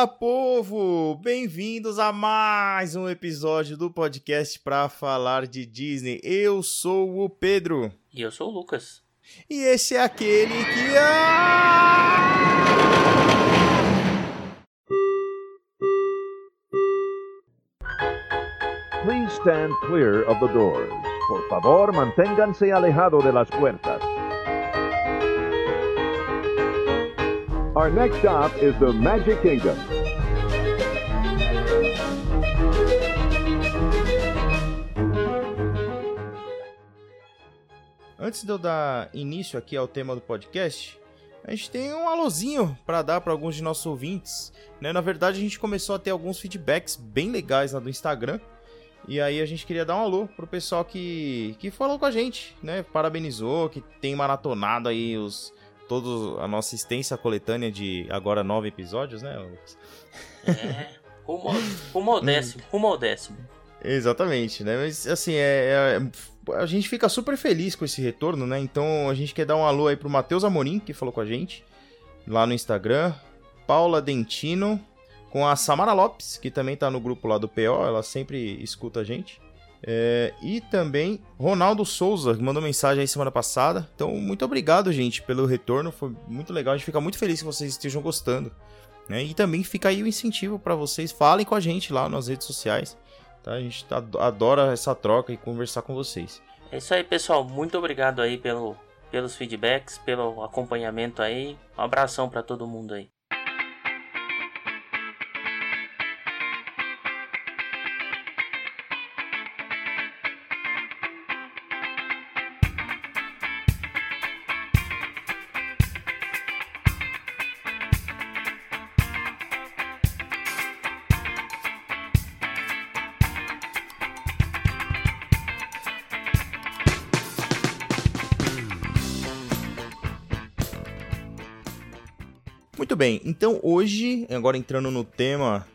Fala, povo! Bem-vindos a mais um episódio do podcast para falar de Disney. Eu sou o Pedro. E eu sou o Lucas. E esse é aquele que. Ah! Please stand clear of the doors. Por favor, manténganse alejado de las puertas. Our next stop is the Magic Kingdom. Antes de eu dar início aqui ao tema do podcast, a gente tem um alôzinho para dar para alguns de nossos ouvintes. Né? Na verdade, a gente começou a ter alguns feedbacks bem legais lá do Instagram. E aí a gente queria dar um alô pro pessoal que, que falou com a gente, né? Parabenizou, que tem maratonado aí os toda a nossa extensa coletânea de agora nove episódios, né, Lucas? É, rumo, rumo ao décimo, rumo ao décimo. Exatamente, né? Mas assim, é, é, a gente fica super feliz com esse retorno, né? Então a gente quer dar um alô aí pro Matheus Amorim, que falou com a gente lá no Instagram, Paula Dentino, com a Samara Lopes, que também tá no grupo lá do PO, ela sempre escuta a gente. É, e também Ronaldo Souza, que mandou mensagem aí semana passada. Então, muito obrigado, gente, pelo retorno. Foi muito legal. A gente fica muito feliz que vocês estejam gostando. Né? E também fica aí o incentivo para vocês. Falem com a gente lá nas redes sociais. Tá? A gente adora essa troca e conversar com vocês. É isso aí, pessoal. Muito obrigado aí pelo, pelos feedbacks, pelo acompanhamento aí. Um abração para todo mundo aí. Bem, então hoje, agora entrando no tema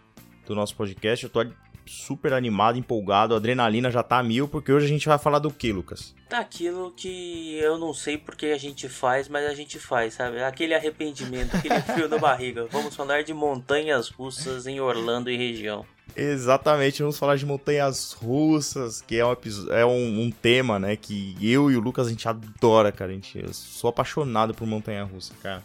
do nosso podcast, eu tô super animado, empolgado, a adrenalina já tá a mil, porque hoje a gente vai falar do que, Lucas? Daquilo que eu não sei porque a gente faz, mas a gente faz, sabe? Aquele arrependimento, aquele frio na barriga. Vamos falar de montanhas russas em Orlando e região. Exatamente, vamos falar de montanhas russas, que é um, é um, um, tema, né, que eu e o Lucas a gente adora, cara. A gente, eu sou apaixonado por montanha russa, cara.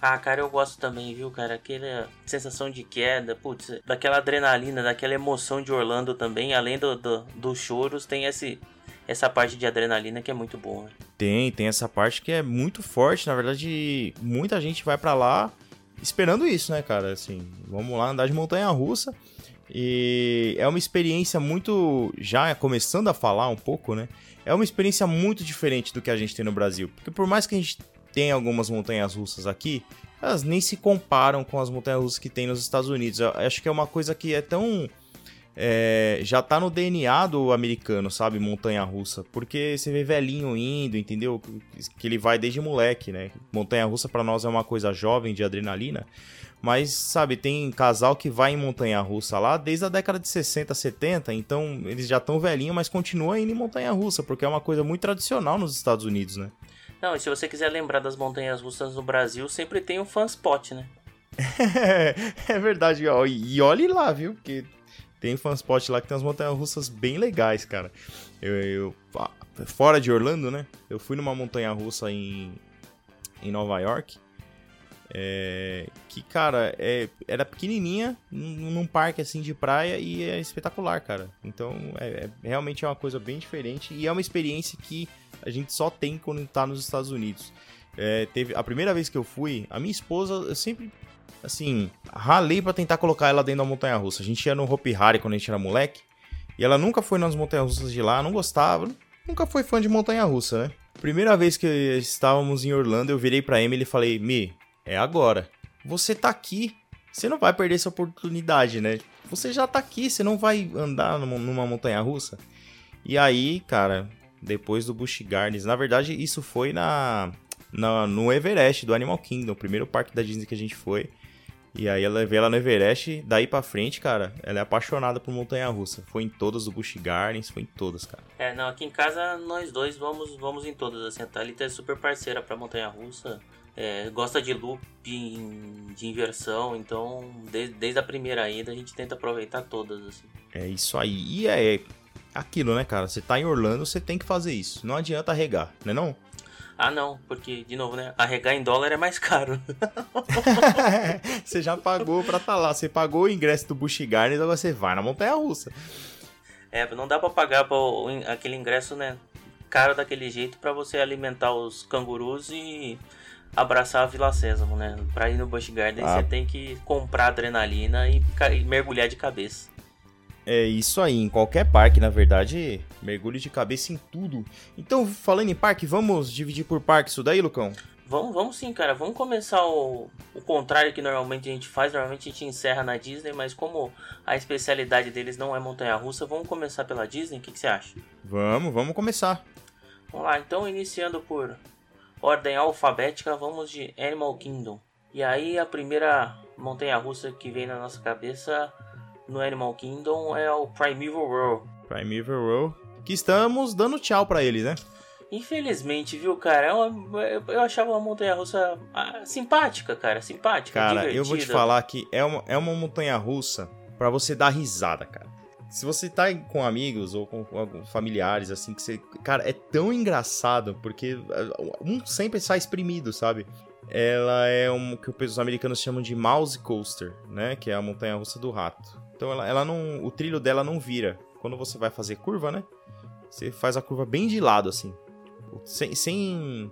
Ah, cara, eu gosto também, viu, cara? Aquela sensação de queda, putz, daquela adrenalina, daquela emoção de Orlando também, além do, do, dos choros, tem esse, essa parte de adrenalina que é muito boa. Né? Tem, tem essa parte que é muito forte. Na verdade, muita gente vai para lá esperando isso, né, cara? Assim, vamos lá andar de montanha russa. E é uma experiência muito. Já começando a falar um pouco, né? É uma experiência muito diferente do que a gente tem no Brasil. Porque por mais que a gente tem algumas montanhas russas aqui, elas nem se comparam com as montanhas russas que tem nos Estados Unidos. Eu acho que é uma coisa que é tão. É, já tá no DNA do americano, sabe? Montanha russa. Porque você vê velhinho indo, entendeu? Que ele vai desde moleque, né? Montanha russa para nós é uma coisa jovem de adrenalina. Mas, sabe, tem casal que vai em montanha russa lá desde a década de 60, 70. Então eles já estão velhinhos, mas continuam indo em montanha russa. Porque é uma coisa muito tradicional nos Estados Unidos, né? Não, e se você quiser lembrar das montanhas russas no Brasil, sempre tem um fanspot, né? é verdade, ó. E olhe lá, viu? Porque tem fanspot lá que tem umas montanhas russas bem legais, cara. Eu, eu, fora de Orlando, né? Eu fui numa montanha russa em, em Nova York. É, que, cara, é, era pequenininha, num, parque assim de praia e é espetacular, cara. Então, é, é, realmente é uma coisa bem diferente e é uma experiência que a gente só tem quando tá nos Estados Unidos. É, teve a primeira vez que eu fui, a minha esposa, eu sempre, assim, ralei para tentar colocar ela dentro da montanha russa. A gente ia no Hopi Hari quando a gente era moleque, e ela nunca foi nas montanhas russas de lá, não gostava, nunca foi fã de montanha russa, né? Primeira vez que estávamos em Orlando, eu virei pra Emily e falei: Mi, é agora. Você tá aqui, você não vai perder essa oportunidade, né? Você já tá aqui, você não vai andar numa montanha russa. E aí, cara, depois do Busch Gardens. Na verdade, isso foi na, na, no Everest do Animal Kingdom, o primeiro parque da Disney que a gente foi. E aí ela vê ela no Everest, daí pra frente, cara, ela é apaixonada por montanha-russa. Foi em todas do Busch Gardens, foi em todas, cara. É, não, aqui em casa nós dois vamos, vamos em todas, assim, a Thalita é super parceira pra montanha-russa. é, gosta de loop de inversão, então desde, desde a primeira ida a gente tenta aproveitar todas. Assim. É isso aí. E é aquilo, né, cara? Você tá em Orlando, você tem que fazer isso. Não adianta regar, né não? Ah, não, porque, de novo, né? Arregar em dólar é mais caro. você já pagou pra estar tá lá. Você pagou o ingresso do Busch Gardens, agora você vai na Montanha Russa. É, não dá pra pagar pra aquele ingresso, né? Caro daquele jeito para você alimentar os cangurus e abraçar a Vila Sésamo, né? Pra ir no Busch Gardens ah. você tem que comprar adrenalina e mergulhar de cabeça. É isso aí, em qualquer parque, na verdade, mergulho de cabeça em tudo. Então, falando em parque, vamos dividir por parque isso daí, Lucão? Vamos, vamos sim, cara. Vamos começar o, o contrário que normalmente a gente faz. Normalmente a gente encerra na Disney, mas como a especialidade deles não é montanha-russa, vamos começar pela Disney. O que, que você acha? Vamos, vamos começar. Vamos lá, então iniciando por ordem alfabética, vamos de Animal Kingdom. E aí a primeira montanha-russa que vem na nossa cabeça no Animal Kingdom é o Primeval World. Primeval World. Que estamos dando tchau para eles, né? Infelizmente, viu, cara? É eu achava uma montanha-russa ah, simpática, cara. Simpática, Cara, divertida. eu vou te falar que é uma, é uma montanha-russa para você dar risada, cara. Se você tá com amigos ou com, com familiares, assim, que você. Cara, é tão engraçado, porque ah, um sempre sai exprimido, sabe? Ela é um que os americanos chamam de mouse coaster, né? Que é a montanha russa do rato. Então ela, ela não. O trilho dela não vira. Quando você vai fazer curva, né? Você faz a curva bem de lado, assim. Sem, sem,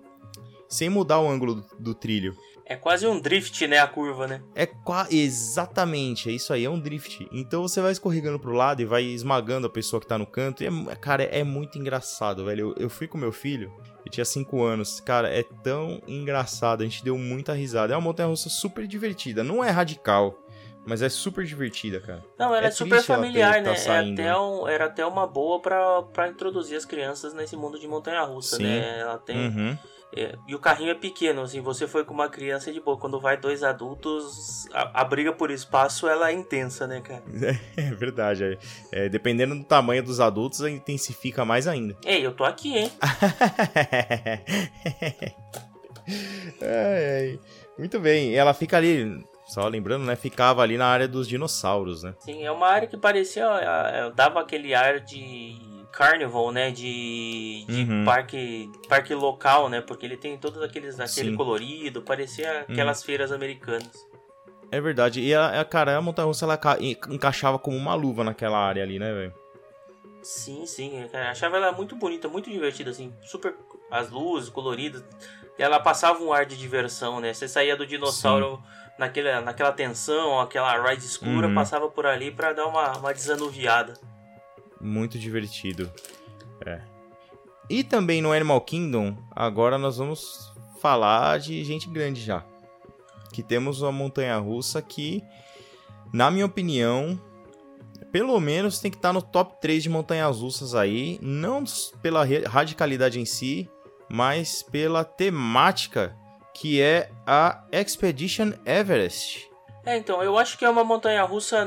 sem mudar o ângulo do, do trilho. É quase um drift, né? A curva, né? É exatamente, é isso aí, é um drift. Então você vai escorregando pro lado e vai esmagando a pessoa que tá no canto. E é, cara, é muito engraçado, velho. Eu, eu fui com meu filho, ele tinha 5 anos. Cara, é tão engraçado, a gente deu muita risada. É uma montanha russa super divertida, não é radical. Mas é super divertida, cara. Não, ela é, é super familiar, né? Tá é até um, era até uma boa para introduzir as crianças nesse mundo de montanha-russa, né? Ela tem. Uhum. É, e o carrinho é pequeno, assim, você foi com uma criança de boa. Quando vai dois adultos, a, a briga por espaço ela é intensa, né, cara? É, é verdade. É, é, dependendo do tamanho dos adultos, intensifica mais ainda. Ei, eu tô aqui, hein? Muito bem. Ela fica ali só lembrando, né? Ficava ali na área dos dinossauros, né? Sim, é uma área que parecia. dava aquele ar de carnival, né? De, de uhum. parque, parque local, né? Porque ele tem todos aqueles aquele Sim. colorido, parecia aquelas uhum. feiras americanas. É verdade. E a, a cara, a montanha russa ela encaixava como uma luva naquela área ali, né, velho? Sim, sim. Eu achava ela muito bonita, muito divertida, assim. Super. As luzes coloridas. E ela passava um ar de diversão, né? Você saía do dinossauro. Sim naquela, naquela tensão, aquela ride escura, uhum. passava por ali para dar uma, uma desanuviada. Muito divertido. É. E também no Animal Kingdom, agora nós vamos falar de gente grande já. Que temos uma montanha russa que, na minha opinião, pelo menos tem que estar no top 3 de montanhas russas aí. Não pela radicalidade em si, mas pela temática que é a Expedition Everest. É, então, eu acho que é uma montanha russa,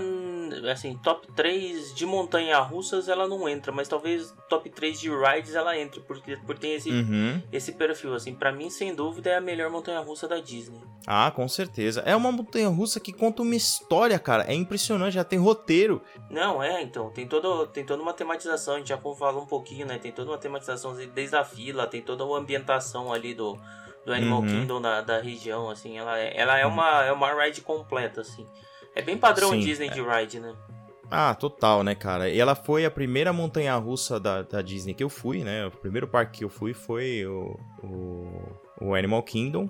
assim, top 3 de montanha russas ela não entra, mas talvez top 3 de rides ela entre, porque, porque tem esse, uhum. esse perfil, assim, para mim, sem dúvida, é a melhor montanha russa da Disney. Ah, com certeza. É uma montanha russa que conta uma história, cara, é impressionante, já tem roteiro. Não, é, então, tem, todo, tem toda uma tematização, a gente já falou um pouquinho, né, tem toda uma tematização desde a fila, tem toda uma ambientação ali do do Animal uhum. Kingdom da, da região, assim, ela é, ela é, uma, é uma ride completa, assim. É bem padrão Sim, Disney é. de ride, né? Ah, total, né, cara? E ela foi a primeira montanha-russa da, da Disney que eu fui, né? O primeiro parque que eu fui foi o, o, o Animal Kingdom.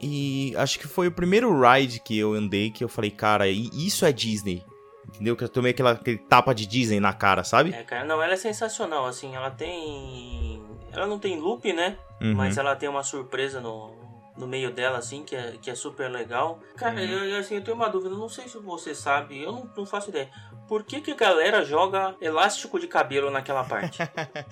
E acho que foi o primeiro ride que eu andei que eu falei, cara, isso é Disney. Entendeu? Que eu tomei aquela, aquele tapa de Disney na cara, sabe? É, cara, não, ela é sensacional, assim, ela tem. Ela não tem loop, né? Uhum. Mas ela tem uma surpresa no, no meio dela, assim, que é, que é super legal. Cara, uhum. eu, assim, eu tenho uma dúvida, não sei se você sabe, eu não, não faço ideia. Por que, que a galera joga elástico de cabelo naquela parte?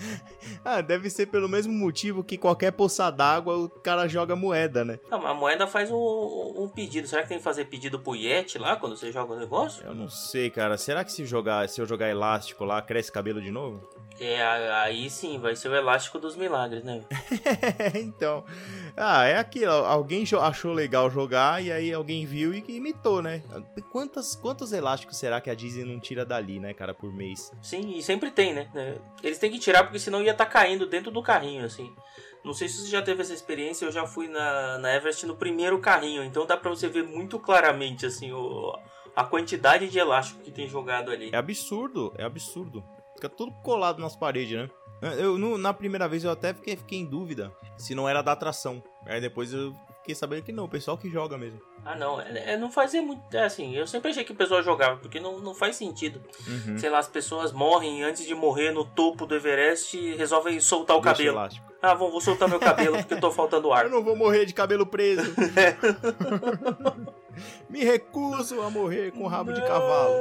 ah, deve ser pelo mesmo motivo que qualquer poça d'água o cara joga moeda, né? Não, a moeda faz um, um, pedido. Será que tem que fazer pedido pro Yeti lá quando você joga o negócio? Eu não sei, cara. Será que se jogar, se eu jogar elástico lá, cresce cabelo de novo? É, aí sim, vai ser o elástico dos milagres, né? então. Ah, é aquilo. Alguém achou legal jogar e aí alguém viu e imitou, né? Quantos, quantos elásticos será que a Disney não tira dali, né, cara, por mês? Sim, e sempre tem, né? Eles têm que tirar porque senão ia estar tá caindo dentro do carrinho, assim. Não sei se você já teve essa experiência, eu já fui na, na Everest no primeiro carrinho, então dá pra você ver muito claramente, assim, o, a quantidade de elástico que tem jogado ali. É absurdo, é absurdo. Fica tudo colado nas paredes, né? Eu, no, na primeira vez eu até fiquei, fiquei em dúvida se não era da atração. Aí depois eu fiquei sabendo que não, o pessoal que joga mesmo. Ah, não, é, é, não fazia muito. É assim, eu sempre achei que o pessoal jogava, porque não, não faz sentido. Uhum. Sei lá, as pessoas morrem antes de morrer no topo do Everest e resolvem soltar o Deixa cabelo. Elástico. Ah, vou, vou soltar meu cabelo porque eu tô faltando ar. Eu não vou morrer de cabelo preso. Me recuso a morrer com rabo não. de cavalo.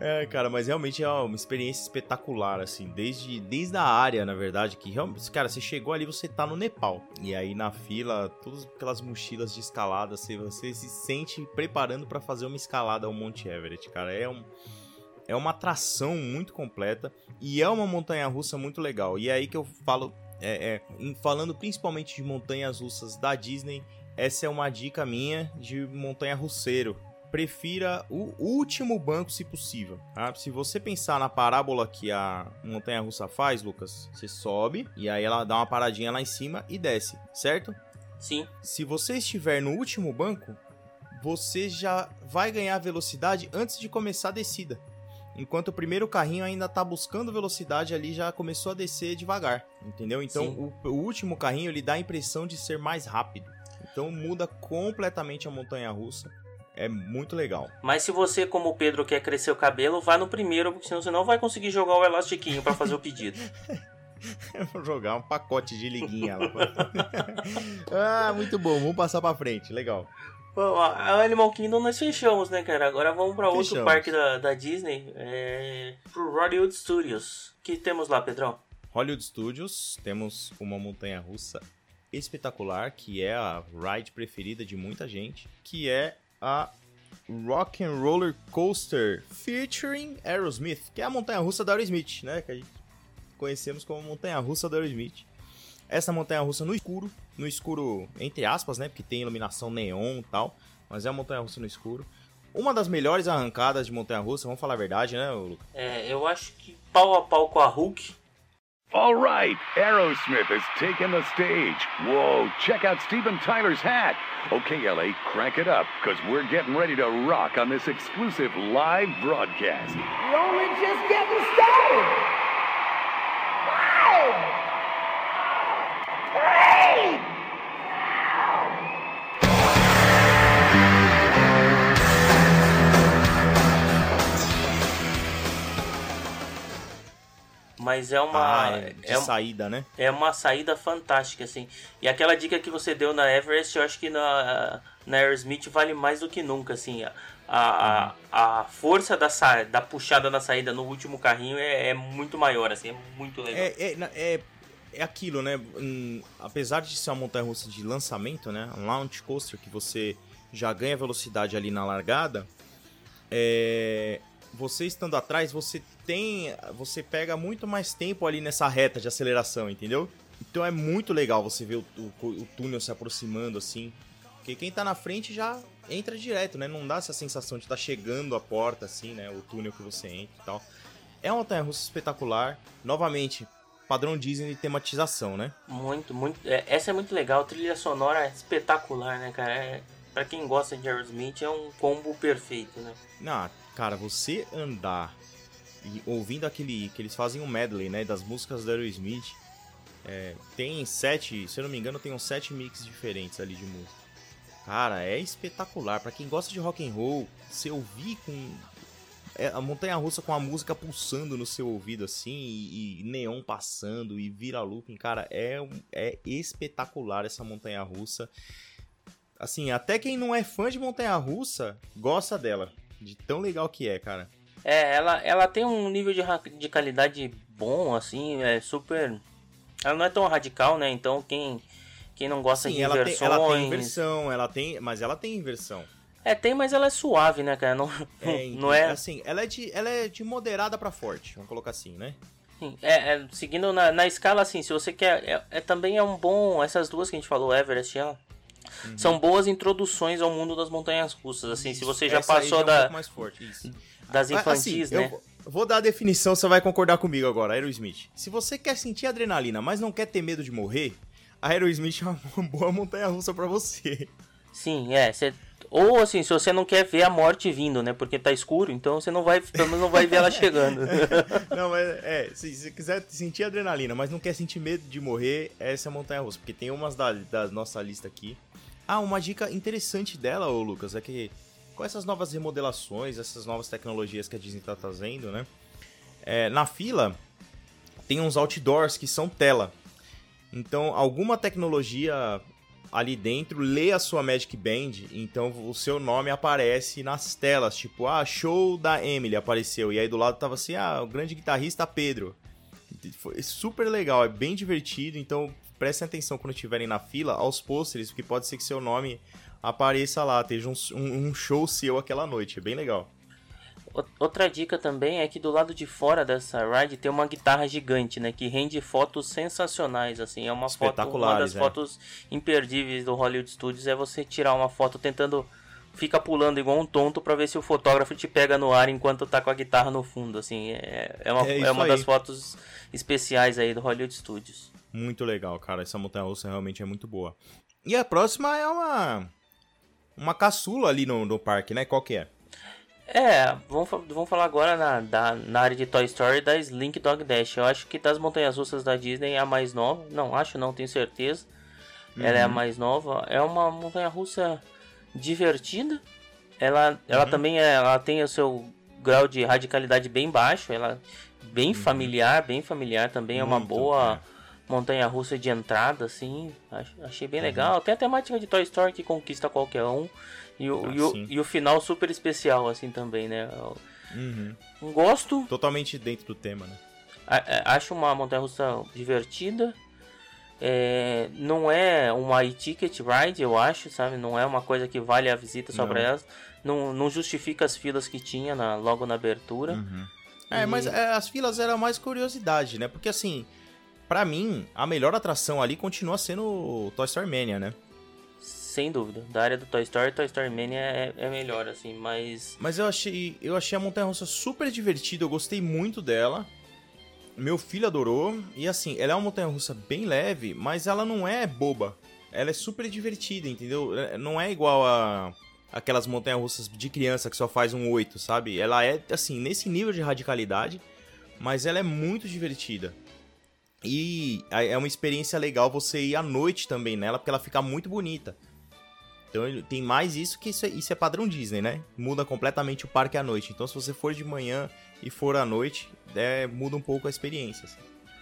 É, cara, mas realmente é uma experiência espetacular, assim, desde, desde a área, na verdade, que realmente, cara, você chegou ali, você tá no Nepal, e aí na fila, todas aquelas mochilas de escalada, você, você se sente preparando para fazer uma escalada ao Monte Everest, cara, é um... É uma atração muito completa e é uma montanha russa muito legal. E é aí que eu falo, é, é, falando principalmente de montanhas russas da Disney, essa é uma dica minha de montanha russeiro prefira o último banco se possível. Tá? Se você pensar na parábola que a montanha russa faz, Lucas, você sobe e aí ela dá uma paradinha lá em cima e desce, certo? Sim. Se você estiver no último banco, você já vai ganhar velocidade antes de começar a descida. Enquanto o primeiro carrinho ainda está buscando velocidade ali, já começou a descer devagar, entendeu? Então o, o, último carrinho ele dá a impressão de ser mais rápido. Então muda completamente a montanha russa. É muito legal. Mas se você, como o Pedro, quer crescer o cabelo, vá no primeiro, porque senão você não vai conseguir jogar o elastiquinho para fazer o pedido. Eu vou jogar um pacote de liguinha lá. ah, muito bom. Vamos passar para frente. Legal. Bom, a Animal Kingdom nós fechamos, né, cara? Agora vamos para outro parque da, da Disney, é... pro Hollywood Studios. O que temos lá, Pedrão? Hollywood Studios, temos uma montanha russa espetacular, que é a ride preferida de muita gente, que é a Rock and Roller Coaster featuring Aerosmith, que é a montanha-russa da Aerosmith, né? Que a gente conhecemos como montanha-russa da Aerosmith. Essa montanha-russa no escuro, no escuro entre aspas, né? Porque tem iluminação neon e tal, mas é uma montanha-russa no escuro. Uma das melhores arrancadas de montanha-russa, vamos falar a verdade, né, Lucas? É, eu acho que pau a pau com a Hulk, All right, Aerosmith has taken the stage. Whoa, check out Steven Tyler's hat. Okay, LA, crank it up, because we're getting ready to rock on this exclusive live broadcast. We're only just getting started. Five! Three! Mas é uma. Ah, de é, saída, né? É uma saída fantástica, assim. E aquela dica que você deu na Everest, eu acho que na, na Aerosmith vale mais do que nunca, assim. A, a, a força da, sa da puxada na saída no último carrinho é, é muito maior, assim, é muito legal. É, é, é, é aquilo, né? Hum, apesar de ser uma montanha russa de lançamento, né? Um launch coaster que você já ganha velocidade ali na largada. É, você estando atrás, você tem. Você pega muito mais tempo ali nessa reta de aceleração, entendeu? Então é muito legal você ver o, o, o túnel se aproximando assim. Porque quem tá na frente já entra direto, né? Não dá essa sensação de estar tá chegando a porta, assim, né? O túnel que você entra e tal. É uma montanha russa espetacular. Novamente, padrão Disney de tematização, né? Muito, muito. É, essa é muito legal. A trilha sonora é espetacular, né, cara? É, pra quem gosta de Aerosmith, é um combo perfeito, né? Não, Cara, você andar e ouvindo aquele. que eles fazem um medley, né? Das músicas da Aerosmith. É, tem sete, se eu não me engano, tem uns sete mix diferentes ali de música. Cara, é espetacular. para quem gosta de rock and roll, você ouvir com é, a montanha russa com a música pulsando no seu ouvido assim e, e neon passando e vira looping, cara, é, é espetacular essa montanha russa. Assim, até quem não é fã de montanha russa gosta dela. De tão legal que é, cara. É, ela, ela tem um nível de, de qualidade bom, assim, é super. Ela não é tão radical, né? Então quem, quem não gosta Sim, de ela inversões. Tem, ela tem inversão, ela tem. Mas ela tem inversão. É, tem, mas ela é suave, né, cara? Não É, não é. Assim, ela é de, ela é de moderada pra forte, vamos colocar assim, né? Sim, É, é, seguindo na, na escala assim, se você quer. É, é- também é um bom. Essas duas que a gente falou, Everest e ela. Uhum. São boas introduções ao mundo das montanhas russas. Assim, se você já passou é um da, pouco mais forte, isso. Das Ah, infantis, assim, né? Eu vou- dar a definição, você vai concordar comigo agora, Aerosmith. Se você quer sentir adrenalina, mas não quer ter medo de morrer, a Aerosmith é uma boa montanha russa pra você. Sim, é. cê- ou assim, se você não quer ver a morte vindo, né? Porque tá escuro, então você não vai, pelo menos não vai ver ela chegando. Não, mas é, se você quiser sentir adrenalina, mas não quer sentir medo de morrer, essa é a montanha russa. Porque tem umas da, da nossa lista aqui. Ah, uma dica interessante dela, ô Lucas, é que com essas novas remodelações, essas novas tecnologias que a Disney tá trazendo, né? é, na fila tem uns outdoors que são tela. Então, alguma tecnologia ali dentro lê a sua Magic Band, então o seu nome aparece nas telas, tipo, ah, show da Emily apareceu, e aí do lado tava assim, ah, o grande guitarrista Pedro. Foi super legal, é bem divertido, então prestem atenção quando estiverem na fila aos pôsteres, porque pode ser que seu nome apareça lá, esteja um, um- show seu aquela noite, é bem legal. Outra dica também é que do lado de fora dessa ride tem uma guitarra gigante, né? Que rende fotos sensacionais, assim. É uma foto, uma das é. fotos imperdíveis do Hollywood Studios é você tirar uma foto tentando fica pulando igual um tonto pra ver se o fotógrafo te pega no ar enquanto tá com a guitarra no fundo, assim. É, é uma, É é uma das fotos especiais aí do Hollywood Studios. Muito legal, cara. Essa montanha russa realmente é muito boa. E a próxima é uma. Uma caçula ali no, no parque, né? Qual que é? É, vamos, vamos falar agora na, da, na área de Toy Story da Slink Dog Dash. Eu acho que das montanhas russas da Disney é a mais nova. Não, acho não, tenho certeza. Ela é a mais nova. É uma montanha russa divertida. Ela, ela também é, ela tem o seu grau de radicalidade bem baixo. Ela bem familiar, bem familiar também. É uma Muito, boa montanha russa de entrada, assim. Ach- Achei Uhum. bem legal. Tem a temática de Toy Story que conquista qualquer um. E o, Ah, e o, e o final super especial, assim, também, né? Uhum. Gosto, Totalmente dentro do tema, né? a- a- acho uma montanha russa divertida. É, não é uma e-ticket ride, eu acho, sabe? Não é uma coisa que vale a visita só Não. pra elas. Não, não justifica as filas que tinha na- logo na abertura. É, E- mas é, as filas eram mais curiosidade, né? Porque assim, pra mim, a melhor atração ali continua sendo o Toy Story Mania, né? Sem dúvida. Da área do Toy Story, Toy Story Mania é, é melhor, assim, mas. Mas eu achei, eu achei a montanha russa super divertida, eu gostei muito dela. Meu filho adorou. E assim, ela é uma montanha russa bem leve, mas ela não é boba. Ela é super divertida, entendeu? É- Não é igual a aquelas montanhas russas de criança que só faz um 8, sabe? Ela é assim, nesse nível de radicalidade, mas ela é muito divertida. E é uma experiência legal você ir à noite também nela, porque ela fica muito bonita. Então tem mais isso que isso é, isso é padrão Disney, né? Muda completamente o parque à noite. Então se você for de manhã e for à noite, é, muda um pouco a experiência. assim.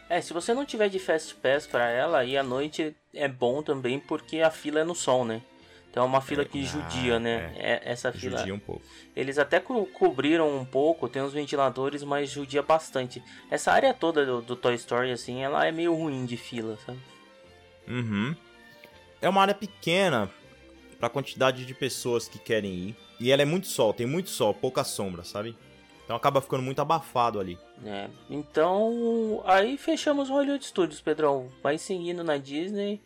É, se você não tiver de Fast Pass pra ela, e à noite é bom também porque a fila é no sol, né? Então é uma fila que ah, judia, né? É, essa fila. Judia um pouco. Eles até co- cobriram um pouco, tem uns ventiladores, mas judia bastante. Essa área toda do, do Toy Story, assim, ela é meio ruim de fila, sabe? Uhum. É uma área pequena pra quantidade de pessoas que querem ir. E ela é muito sol, tem muito sol, pouca sombra, sabe? Então acaba ficando muito abafado ali. É, então, aí fechamos o Hollywood Studios, Pedrão. Vai seguindo na Disney.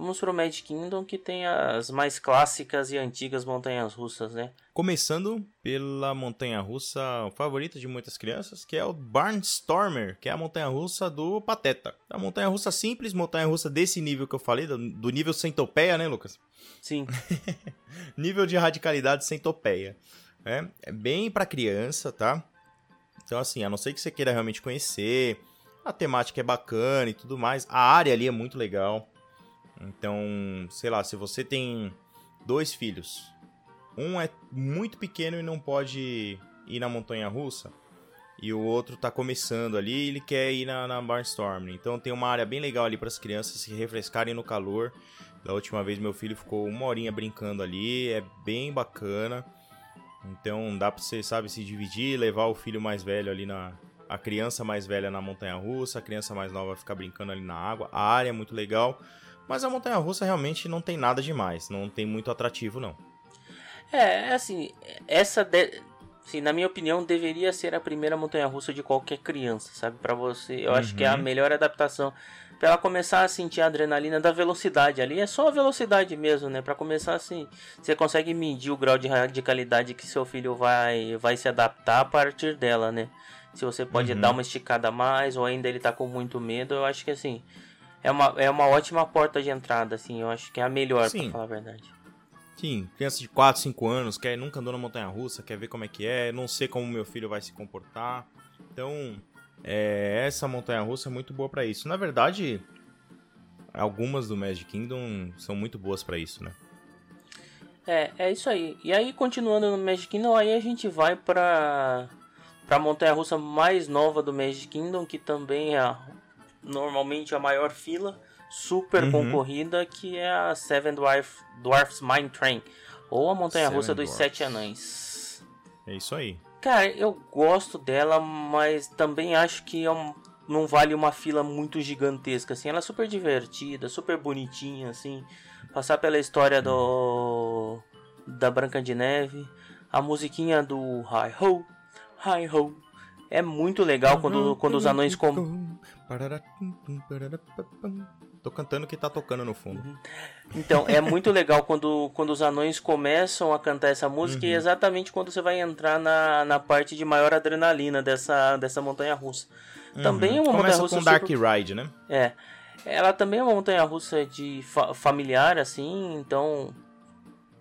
Vamos pro Magic Kingdom, que tem as mais clássicas e antigas montanhas russas, né? Começando pela montanha russa favorita de muitas crianças, que é o Barnstormer, que é a montanha russa do Pateta. É uma montanha russa simples, montanha russa desse nível que eu falei, do, nível centopeia, né, Lucas? Sim, Nível de radicalidade centopeia. É, é bem pra criança, tá? Então, assim, a não ser que você queira realmente conhecer, a temática é bacana e tudo mais, a área ali é muito legal. Então, sei lá, se você tem dois filhos, um é muito pequeno e não pode ir na montanha russa, e o outro tá começando ali e ele quer ir na, na Barnstorm. Então tem uma área bem legal ali para as crianças se refrescarem no calor. Da última vez meu filho ficou uma horinha brincando ali, é bem bacana. Então dá pra você, sabe, se dividir, levar o filho mais velho ali na. A criança mais velha na montanha russa, a criança mais nova ficar brincando ali na água. A área é muito legal. Mas a montanha russa realmente não tem nada demais, não tem muito atrativo, não. É, é assim, essa de... assim, na minha opinião deveria ser a primeira montanha russa de qualquer criança, sabe? Para você, eu acho que é a Uhum. melhor adaptação para ela começar a sentir a adrenalina da velocidade ali, é só a velocidade mesmo, né? Para começar assim, você consegue medir o grau de radicalidade que seu filho vai vai se adaptar a partir dela, né? Se você pode Uhum. dar uma esticada a mais ou ainda ele tá com muito medo, eu acho que assim, é uma, é uma ótima porta de entrada, assim, eu acho que é a melhor, Sim. pra falar a verdade. Sim, criança de 4, 5 anos, quer nunca andou na montanha russa, quer ver como é que é, não sei como meu filho vai se comportar. Então, é, essa montanha russa é muito boa pra isso. Na verdade, algumas do Magic Kingdom são muito boas pra isso, né? É, é isso aí. E aí, continuando no Magic Kingdom, aí a gente vai pra, pra montanha russa mais nova do Magic Kingdom, que também é normalmente a maior fila, super Uhum. concorrida, que é a Seven Dwarf, Dwarfs Mine Train, ou a montanha russa Seven dos Dwarfs. Sete Anões. É isso aí. Cara, eu gosto dela, mas também acho que é um- não vale uma fila muito gigantesca, assim. Ela é super divertida, super bonitinha, assim. Passar pela história do... da Branca de Neve. A musiquinha do Hi Ho, Hi Ho. É muito legal quando, quando os anões... Com... Tô cantando o que tá tocando no fundo. Então, é muito legal quando, quando os anões começam a cantar essa música Uhum. e é exatamente quando você vai entrar na, na parte de maior adrenalina dessa, dessa montanha russa. Também é uma montanha Uhum. Começa russa com Dark super... Ride, né? É. Ela também é uma montanha russa de fa- familiar, assim, então.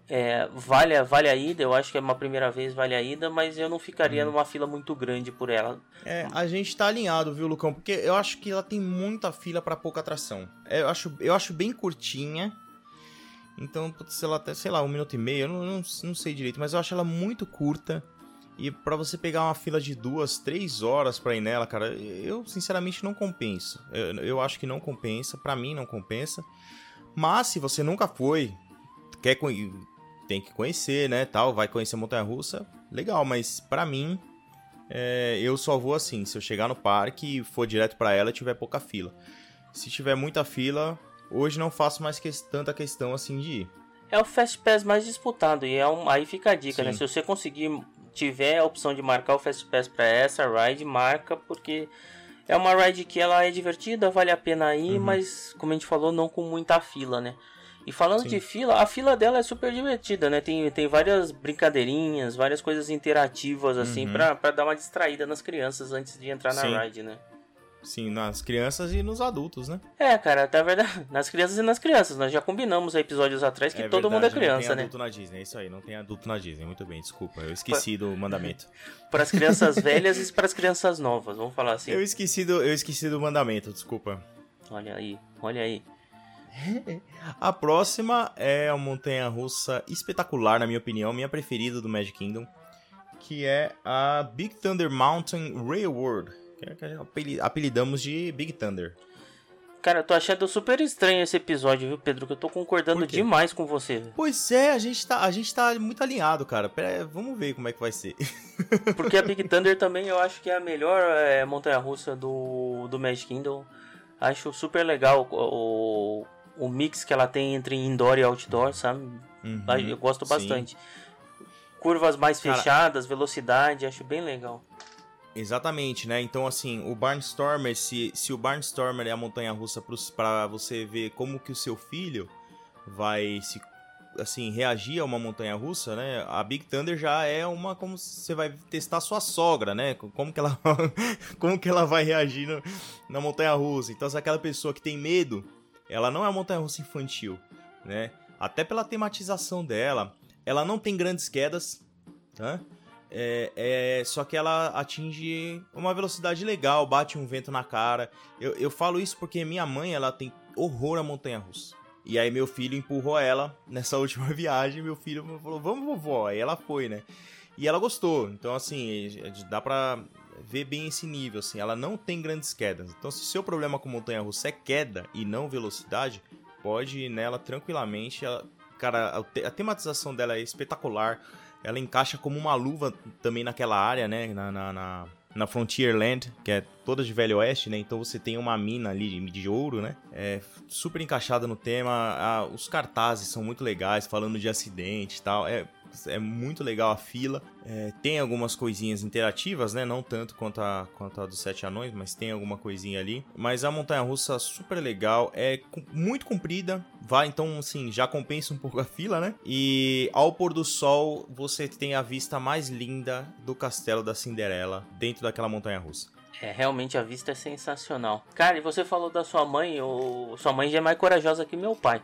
É, vale, a- vale a ida, eu acho que é uma primeira vez, vale a ida, mas eu não ficaria Uhum. numa fila muito grande por ela. É, a gente tá alinhado, viu, Lucão? Porque eu acho que ela tem muita fila pra pouca atração. É, Eu acho, eu acho bem curtinha. Então, sei lá, até, sei lá, um minuto e meio, eu não, não, não sei direito, mas eu acho ela muito curta. E pra você pegar uma fila de duas, três horas pra ir nela, cara, eu sinceramente não compensa. Eu, eu acho que não compensa, pra mim não compensa. Mas se você nunca foi, quer tem que conhecer, né, tal, vai conhecer a montanha russa, legal, mas pra mim é, eu só vou assim, se eu chegar no parque e for direto pra ela tiver pouca fila. Se tiver muita fila, hoje não faço mais que- tanta questão assim de ir. É o Fast Pass mais disputado, e é um, aí fica a dica, né? Sim. Se você conseguir, tiver a opção de marcar o Fast Pass pra essa ride, marca, porque é uma ride que ela é divertida, vale a pena ir, Uhum. mas, como a gente falou, não com muita fila, né? E falando Sim. de fila, a fila dela é super divertida, né? Tem, tem várias brincadeirinhas, várias coisas interativas, assim, Uhum. pra, pra dar uma distraída nas crianças antes de entrar na Sim. ride, né? Sim, nas crianças e nos adultos, né? É, cara, na verdade, nas crianças e nas crianças. Nós já combinamos episódios atrás que todo mundo é verdade, criança, não tem né? adulto na Disney, é isso aí, não tem adulto na Disney. Muito bem, desculpa, eu esqueci do mandamento. Para as crianças velhas e para as crianças novas, vamos falar assim. Eu esqueci do, eu esqueci do mandamento, desculpa. Olha aí, olha aí. A próxima é a montanha russa espetacular, na minha opinião, minha preferida do Magic Kingdom, que é a Big Thunder Mountain Railroad, que é apelidamos de Big Thunder. Cara, eu tô achando super estranho esse episódio, viu, Pedro? Que eu tô concordando demais com você. Pois é, a gente tá, a gente tá muito alinhado, cara. Pera, vamos ver como é que vai ser. Porque a Big Thunder também eu acho que é a melhor é, montanha-russa do, do Magic Kingdom. Acho super legal o, o mix que ela tem entre indoor e outdoor, sabe? Uhum, Eu gosto sim. bastante. Curvas mais Cara- fechadas, velocidade, acho bem legal. Exatamente, né? Então, assim, o Barnstormer, se, se o Barnstormer é a montanha russa pra você ver como que o seu filho vai se assim reagir a uma montanha russa, né? A Big Thunder já é uma como você vai testar sua sogra, né? Como que ela como que ela vai reagir no- na montanha russa. Então, se aquela pessoa que tem medo, ela não é uma montanha russa infantil, né? Até pela tematização dela, ela não tem grandes quedas, tá? É, é, só que ela atinge uma velocidade legal, bate um vento na cara. Eu, eu falo isso porque minha mãe ela tem horror à montanha russa. E aí meu filho empurrou ela nessa última viagem. Meu filho falou: Vamos, vovó. Aí ela foi, né? E ela gostou. Então, assim, dá pra ver bem esse nível. Assim, ela não tem grandes quedas. Então, se o seu problema com montanha russa é queda e não velocidade, pode ir nela tranquilamente. Ela, cara, a, te- a tematização dela é espetacular ela encaixa como uma luva também naquela área, né? Na, na, na, na Frontierland, que é toda de Velho Oeste, né? Então você tem uma mina ali de, de ouro, né? É super encaixada no tema. Os cartazes são muito legais, falando de acidente e tal. É é muito legal a fila. É, tem algumas coisinhas interativas, né? Não tanto quanto a, quanto a dos Sete Anões, mas tem alguma coisinha ali. Mas a montanha russa super legal, é muito comprida, vai então assim, já compensa um pouco a fila, né? E ao pôr do sol, você tem a vista mais linda do castelo da Cinderela dentro daquela montanha russa. É, realmente a vista é sensacional. Cara, e você falou da sua mãe, ou sua mãe já é mais corajosa que meu pai.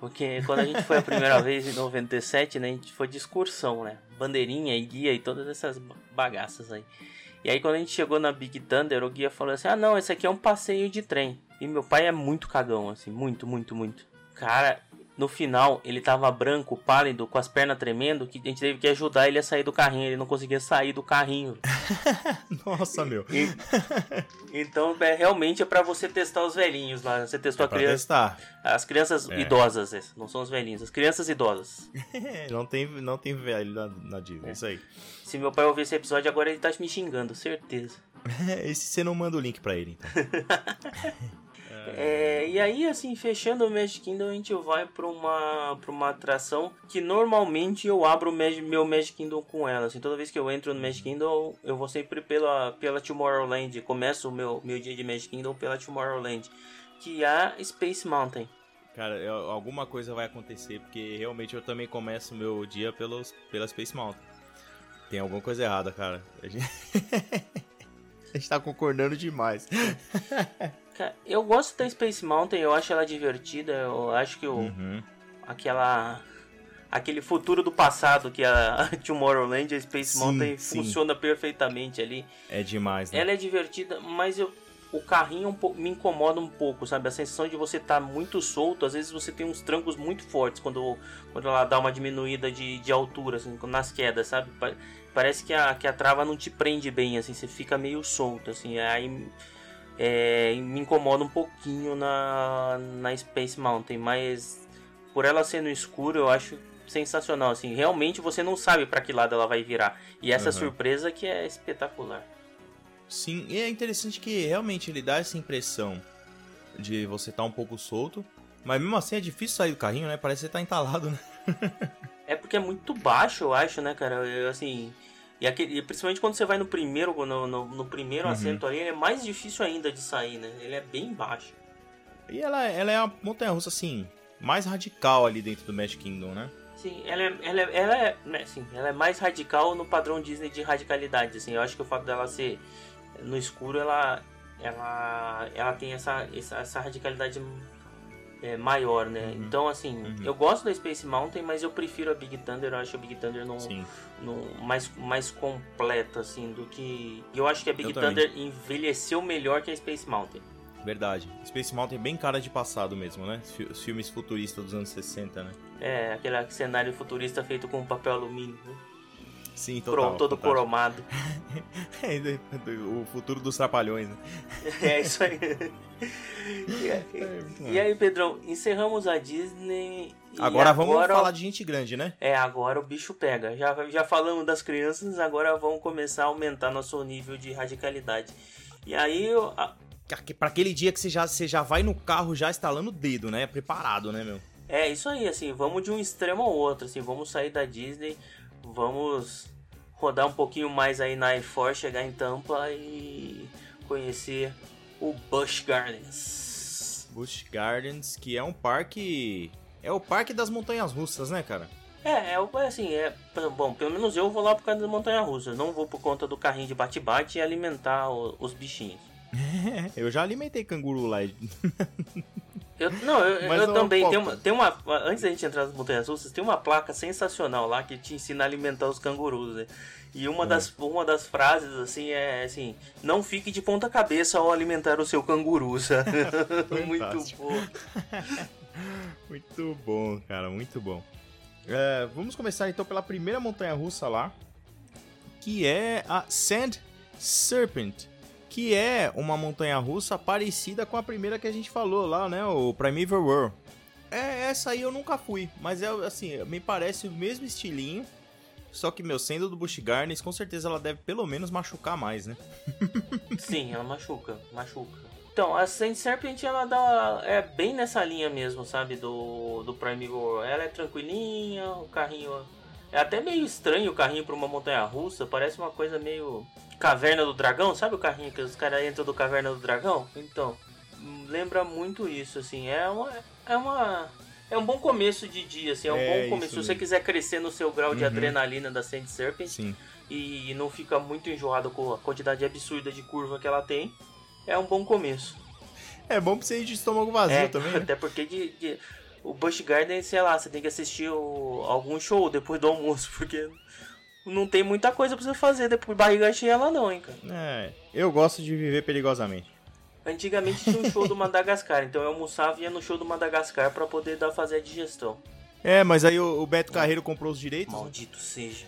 Porque quando a gente foi a primeira vez em 97, né, a gente foi de excursão, né? Bandeirinha e guia e todas essas bagaças aí. E aí quando a gente chegou na Big Thunder, o guia falou assim: "Ah, não, esse aqui é um passeio de trem". E meu pai é muito cagão assim, muito, muito, muito. Cara, no final, ele tava branco, pálido, com as pernas tremendo, que a gente teve que ajudar ele a sair do carrinho. Ele não conseguia sair do carrinho. Nossa, meu. E, então, é, realmente é para você testar os velhinhos lá. Você testou é a criança. testar. As crianças É. idosas, não são os velhinhos, as crianças idosas. não tem, não tem velho na, na Disney, é isso aí. Se meu pai ouvir esse episódio agora, ele tá me xingando, certeza. E se você não manda o link pra ele, então? É, e aí, assim, fechando o Magic Kingdom, a gente vai pra uma, pra uma atração que normalmente eu abro o meu Magic Kingdom com ela. Assim, toda vez que eu entro no Magic Kingdom, eu vou sempre pela, pela Tomorrowland. Começo o meu, meu dia de Magic Kingdom pela Tomorrowland, que é a Space Mountain. Cara, eu- alguma coisa vai acontecer, porque realmente eu também começo o meu dia pelos, pela Space Mountain. Tem alguma coisa errada, cara. A gente, a gente tá concordando demais. Eu gosto da Space Mountain, eu acho ela divertida, eu acho que o, Uhum. aquela aquele futuro do passado que a, a Tomorrowland a Space Sim, Mountain sim. funciona perfeitamente ali. É demais, né? Ela é divertida, mas eu, o carrinho um po- me incomoda um pouco, sabe? A sensação de você estar muito solto, às vezes você tem uns trancos muito fortes quando, quando ela dá uma diminuída de, de altura, assim, nas quedas, sabe? Pa- Parece que a, que a trava não te prende bem, assim, você fica meio solto, assim, aí é, me incomoda um pouquinho na, na Space Mountain, mas por ela ser no escuro, eu acho sensacional, assim, realmente você não sabe para que lado ela vai virar, e essa Uhum. surpresa que é espetacular. Sim, e é interessante que realmente ele dá essa impressão de você estar um pouco solto, mas mesmo assim é difícil sair do carrinho, né? Parece que você tá entalado, né? É porque é muito baixo, eu acho, né, cara? Eu, assim. E, aquele, e principalmente quando você vai no primeiro, no, no, no primeiro Uhum. assento ali, ele é mais difícil ainda de sair, né? Ele é bem baixo. E ela, ela é a montanha-russa, assim, mais radical ali dentro do Magic Kingdom, né? Sim, ela é, ela é, ela é, né, assim, ela é mais radical no padrão Disney de radicalidade, assim. Eu acho que o fato dela ser no escuro, ela, ela, ela tem essa, essa, essa radicalidade é, maior, né? Uhum. Então, assim, Uhum. eu gosto da Space Mountain, mas eu prefiro a Big Thunder. Eu acho a Big Thunder Sim. no- mais, mais completa, assim, do que. Eu acho que a Big Eu também. Thunder envelheceu melhor que a Space Mountain. Verdade. Space Mountain é bem cara de passado mesmo, né? Os filmes futuristas dos anos 60, né? É, aquele cenário futurista feito com papel alumínio, né? Sim, total. todo fantástico. cromado. É, do- o futuro dos trapalhões, né? é isso aí. e, aí e aí, Pedrão, encerramos a Disney. e Agora vamos agora- falar de gente grande, né? É, agora o bicho pega. Já, já falamos das crianças, agora vamos começar a aumentar nosso nível de radicalidade. E aí, a- Pra aquele dia que você já, você já vai no carro já estalando o dedo, né? Preparado, né, meu? É isso aí, assim, vamos de um extremo ao outro, assim, vamos sair da Disney, vamos rodar um pouquinho mais aí na I4, chegar em Tampa e conhecer o Busch Gardens. Busch Gardens, que é um parque... É o parque das montanhas russas, né, cara? É, é o- é assim, é, bom, pelo menos eu vou lá por causa das montanhas russas, não vou por conta do carrinho de bate-bate e alimentar o- os bichinhos. Eu já alimentei canguru lá. Eu, não, eu, eu também. Tem uma, tem uma. Antes da gente entrar nas montanhas russas, tem uma placa sensacional lá que te ensina a alimentar os cangurus, né? E uma, É. das, uma das frases, assim, é assim: Não fique de ponta cabeça ao alimentar o seu canguru, sabe? Muito bom. Muito bom, cara, muito bom. É, vamos começar então pela primeira montanha russa lá, que é a Sand Serpent, que é uma montanha russa parecida com a primeira que a gente falou lá, né? O Primeval World. É, essa aí eu nunca fui, mas é assim, me parece o mesmo estilinho. Só que, meu, sendo do Busch Gardens, com certeza ela deve pelo menos machucar mais, né? Sim, ela machuca, machuca. Então, a Saint Serpent, ela dá. É bem nessa linha mesmo, sabe? Do, do Primeval. Ela é tranquilinha, o carrinho É até meio estranho o carrinho pra uma montanha russa, parece uma coisa meio. Caverna do Dragão, sabe o carrinho que os caras entram do Caverna do Dragão? Então, hum, lembra muito isso, assim. É uma. É uma. É um bom começo de dia, assim, é um É, bom começo. Se você quiser crescer no seu grau de Uhum. adrenalina da Sand Serpent Sim. e não fica muito enjoado com a quantidade absurda de curva que ela tem, é um bom começo. É bom pra você ir de estômago vazio É, também, né? até porque de, de- o Busch Garden, sei lá, você tem que assistir o- algum show depois do almoço, porque não tem muita coisa pra você fazer depois barriga cheia lá não, hein, cara. É, eu gosto de viver perigosamente. Antigamente tinha um show do Madagascar, então eu almoçava e ia no show do Madagascar pra poder dar fazer a digestão. É, mas aí o, o Beto Carreiro comprou os direitos. né? Maldito seja.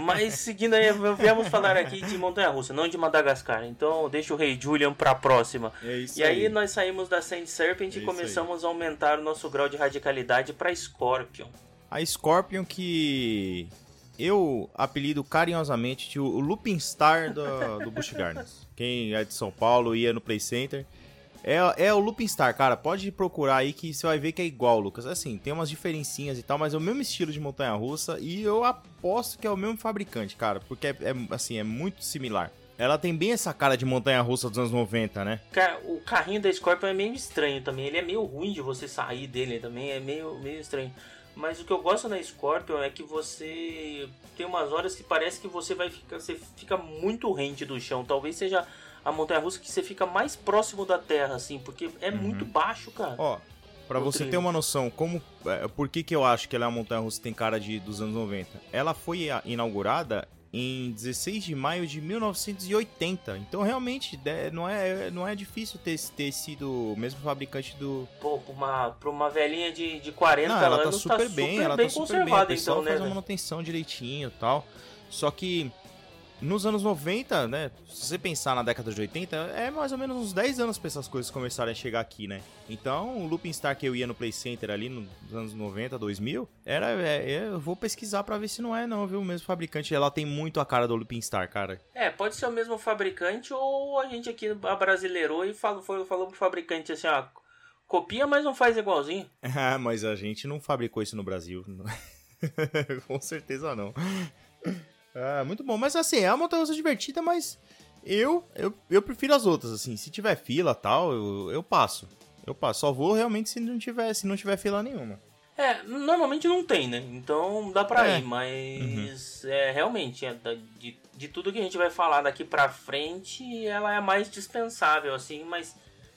Mas seguindo aí, viemos falar aqui de Montanha Russa, não de Madagascar. Então deixa o Rei Julian pra próxima. É isso E aí nós saímos da Saint Serpent É e começamos a aumentar o nosso grau de radicalidade pra Scorpion. A Scorpion que eu apelido carinhosamente de o Lupin Star do, do Busch Gardens. Quem é de São Paulo ia no Play Center. É, é o Lupin Star, cara. Pode procurar aí que você vai ver que é igual, Lucas. Assim, tem umas diferencinhas e tal, mas é o mesmo estilo de montanha russa e eu aposto que é o mesmo fabricante, cara, porque é, é, assim, é muito similar. Ela tem bem essa cara de montanha russa dos anos 90, né? Cara, o carrinho da Scorpion é meio estranho também. Ele é meio ruim de você sair dele também, é meio, meio estranho. Mas o que eu gosto na Scorpion é que você tem umas horas que parece que você vai ficar, você fica muito rente do chão. Talvez seja a montanha russa que você fica mais próximo da terra, assim, porque é muito baixo, cara. Ó, pra O você trilho. ter uma noção, como, é, por que, que eu acho que ela é uma montanha russa que tem cara de, dos anos 90? Ela foi inaugurada em 16 de maio de 1980. Então realmente não, é, não é difícil ter, ter sido o mesmo fabricante do. Pô, pra uma, pra uma velhinha de, de 40 Não, ela tá anos super bem, ela tá super bem. A conservada, então, né? faz a velho? manutenção direitinho e tal. Só que nos anos 90, né? Se você pensar na década de 80, é mais ou menos uns 10 anos pra essas coisas começarem a chegar aqui, né? Então, o Looping Star que eu ia no Play Center ali nos anos 90, 2000, era. é, é, eu vou pesquisar pra ver se não é, não, viu? O mesmo fabricante. Ela tem muito a cara do Looping Star, cara. É, pode ser o mesmo fabricante ou a gente aqui abrasileirou e falou, foi, falou pro fabricante assim, ó, copia, mas não faz igualzinho. Ah, mas a gente não fabricou isso no Brasil. Com certeza não. Ah, muito bom. Mas assim, é uma montanha russa divertida, mas eu, eu, eu prefiro as outras, assim. Se tiver fila tal, eu, eu passo. Eu passo. Só vou realmente se não tiver, se não tiver fila nenhuma. É, normalmente não tem, né? Então dá pra É. ir, mas é, realmente, é, de, de tudo que a gente vai falar daqui pra frente, ela é a mais dispensável, assim, mas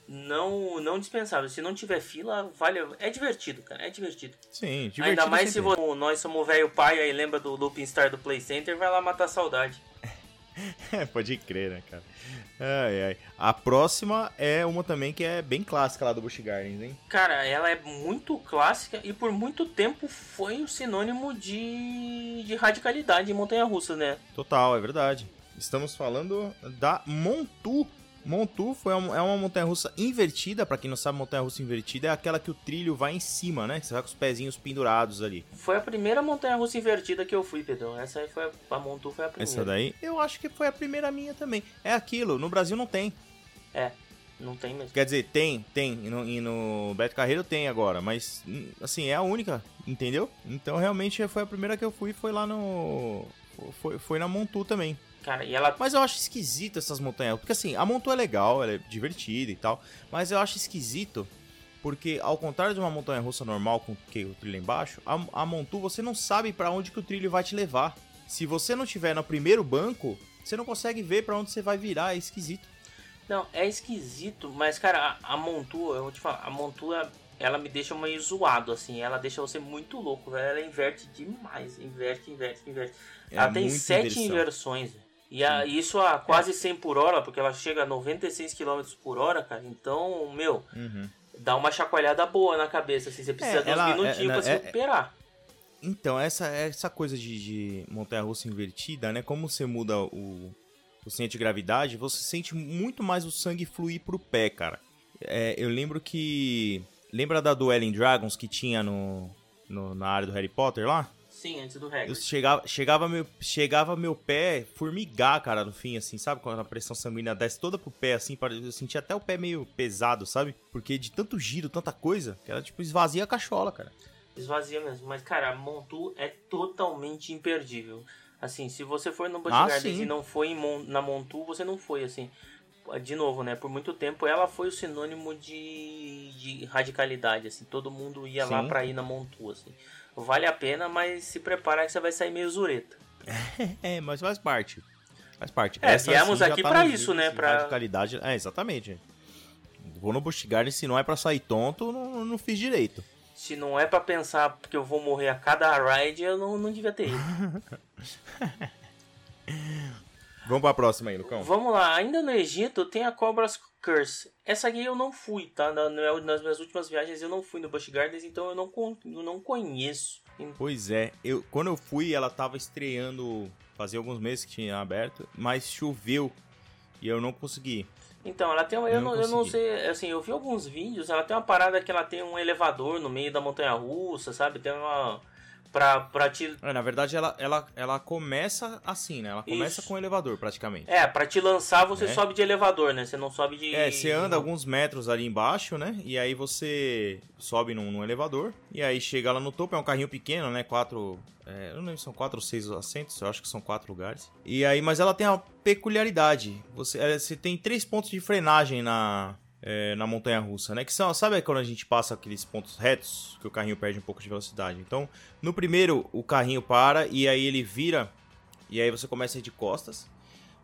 não não dispensável. Se não tiver fila, vale. É divertido, cara, é divertido. Sim, divertido. Ainda mais se você, nós somos velho pai aí lembra do Looping Star do Play Center, vai lá matar a saudade. Pode crer, né, cara? Ai, ai. A próxima é uma também que é bem clássica lá do Busch Gardens, hein? Cara, ela é muito clássica e por muito tempo foi o sinônimo de, de radicalidade em montanha-russa, né? Total, é verdade. Estamos falando da Montu. Montu foi uma, é uma montanha-russa invertida. Pra quem não sabe, montanha-russa invertida é aquela que o trilho vai em cima, né? Você vai com os pezinhos pendurados ali. Foi a primeira montanha-russa invertida que eu fui, Pedro. Essa aí foi a, a Montu foi a primeira. Essa daí, eu acho que foi a primeira minha também. É aquilo, no Brasil não tem. É, não tem mesmo. Quer dizer, tem, tem. E no, e no Beto Carreiro tem agora. Mas, hum, assim, é a única, entendeu? Então, realmente, foi a primeira que eu fui. Foi lá no... Foi, foi na Montu também. Cara, e ela Mas eu acho esquisito essas montanhas. Porque assim, a Montu é legal, ela é divertida e tal. Mas eu acho esquisito. Porque ao contrário de uma montanha russa normal com que o trilho é embaixo, a, a Montu você não sabe pra onde que o trilho vai te levar. Se você não tiver no primeiro banco, você não consegue ver pra onde você vai virar, é esquisito. Não, é esquisito, mas cara, a, a Montu, eu vou te falar, a Montu, ela- me deixa meio zoado, assim, ela deixa você muito louco, velho. Ela inverte demais, inverte, inverte, inverte. É ela tem sete inversão. inversões. E a- isso a quase 100 por hora, porque ela chega a 96 km por hora, cara. Então, meu, Uhum. dá uma chacoalhada boa na cabeça, assim, você precisa É, de uns ela- minutinhos é- pra se é- recuperar. Então, essa, essa coisa de, de montanha-russa invertida, né? Como você muda o, o centro de gravidade, você sente muito mais o sangue fluir pro pé, cara. É, eu lembro que... Lembra da Dueling Dragons que tinha no, no- na área do Harry Potter lá? Sim, antes do Eu reggae. chegava, chegava, meu, chegava meu pé formigar, cara, no fim, assim, sabe? Quando a pressão sanguínea desce toda pro pé, assim, eu sentia até o pé meio pesado, sabe? Porque de tanto giro, tanta coisa, que era tipo esvazia a cachola, cara. Esvazia mesmo. Mas, cara, a Montu é totalmente imperdível. Assim, se você for no Busch Ah, Gardens e não foi Mon- na Montu, você não foi, assim. De novo, né? Por muito tempo ela foi o sinônimo de, de radicalidade, assim. Todo mundo ia lá Sim. pra ir na Montu, assim. Vale a pena, mas se prepara que você vai sair meio zureta. É, mas faz parte. Faz parte. É, Essa, viemos aqui tá pra nos isso, né, pra- Radicalidade. É, exatamente. Vou no Busch Gardens, se não é pra sair tonto, não, não fiz direito. Se não é pra pensar que eu vou morrer a cada ride, eu não, não devia ter ido. Vamos pra próxima aí, Lucão. Vamos lá, ainda no Egito tem a Cobras Curse. Essa aqui eu não fui, tá? Na- na- Nas minhas últimas viagens eu não fui no Busch Gardens, então eu não, eu não conheço. Pois é, eu, quando eu fui, ela tava estreando fazia alguns meses que tinha aberto, mas choveu e eu não consegui. Então, ela tem uma, eu, Não eu não sei, assim, eu vi alguns vídeos, ela tem uma parada que ela tem um elevador no meio da montanha russa, sabe? Tem uma. Pra, pra te. É, na verdade, ela, ela, ela começa assim, né? Ela começa Isso. com o elevador, praticamente. É, pra te lançar você É. sobe de elevador, né? Você não sobe de. É, você anda alguns metros ali embaixo, né? E aí você sobe num, num elevador. E aí chega lá no topo, é um carrinho pequeno, né? Quatro. é, eu não lembro se são quatro ou seis assentos, eu acho que são quatro lugares. E aí, mas ela tem uma peculiaridade. Você, é, você tem três pontos de frenagem na. É, na montanha russa, né? Que são, sabe quando a gente passa aqueles pontos retos que o carrinho perde um pouco de velocidade? Então, no primeiro, o carrinho para e aí ele vira e aí você começa a ir de costas.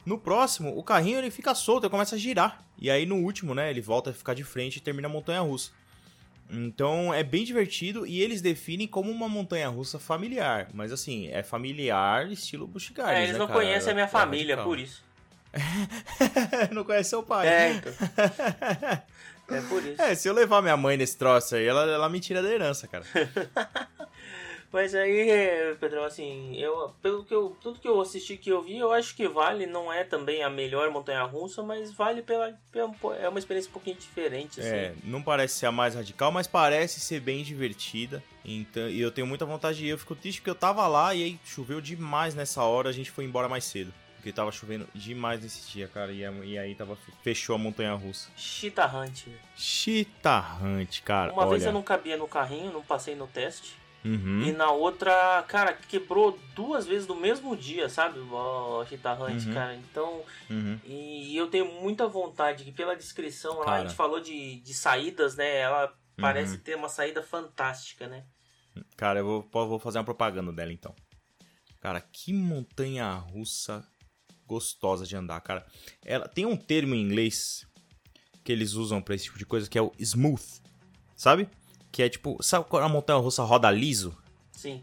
No próximo, o carrinho ele fica solto, ele começa a girar. E aí no último, né, ele volta a ficar de frente e termina a montanha russa. Então é bem divertido e eles definem como uma montanha russa familiar. Mas assim, é familiar estilo Busch Gardens, É, eles né, não cara? conhecem a minha É família, radical. por isso. não conhece seu pai. É, então. é por isso. É, se eu levar minha mãe nesse troço aí, ela, ela me tira da herança, cara. Mas aí, é, Pedrão, assim, eu, pelo que eu, tudo que eu assisti que eu vi, eu acho que vale, não é também a melhor montanha russa, mas vale pela, pela é uma experiência um pouquinho diferente, assim. É, não parece ser a mais radical, mas parece ser bem divertida. Então, e eu tenho muita vontade de ir. Eu fico triste porque eu tava lá e aí choveu demais nessa hora, a gente foi embora mais cedo. Porque tava chovendo demais nesse dia, cara. E, e aí tava, fechou a montanha russa. Cheetah Hunt. Cheetah Hunt, cara. Uma olha. vez eu não cabia no carrinho, não passei no teste. Uhum. E na outra, cara, quebrou duas vezes no mesmo dia, sabe? O Cheetah Hunt, Uhum. cara. Então, Uhum. e eu tenho muita vontade, que pela descrição lá, a Cara. gente falou de, de saídas, né? Ela parece Uhum. ter uma saída fantástica, né? Cara, eu vou, vou fazer uma propaganda dela então. Cara, que montanha russa gostosa de andar, cara. Ela tem um termo em inglês que eles usam pra esse tipo de coisa que é o smooth, sabe? Que é tipo, sabe quando a montanha russa roda liso? Sim.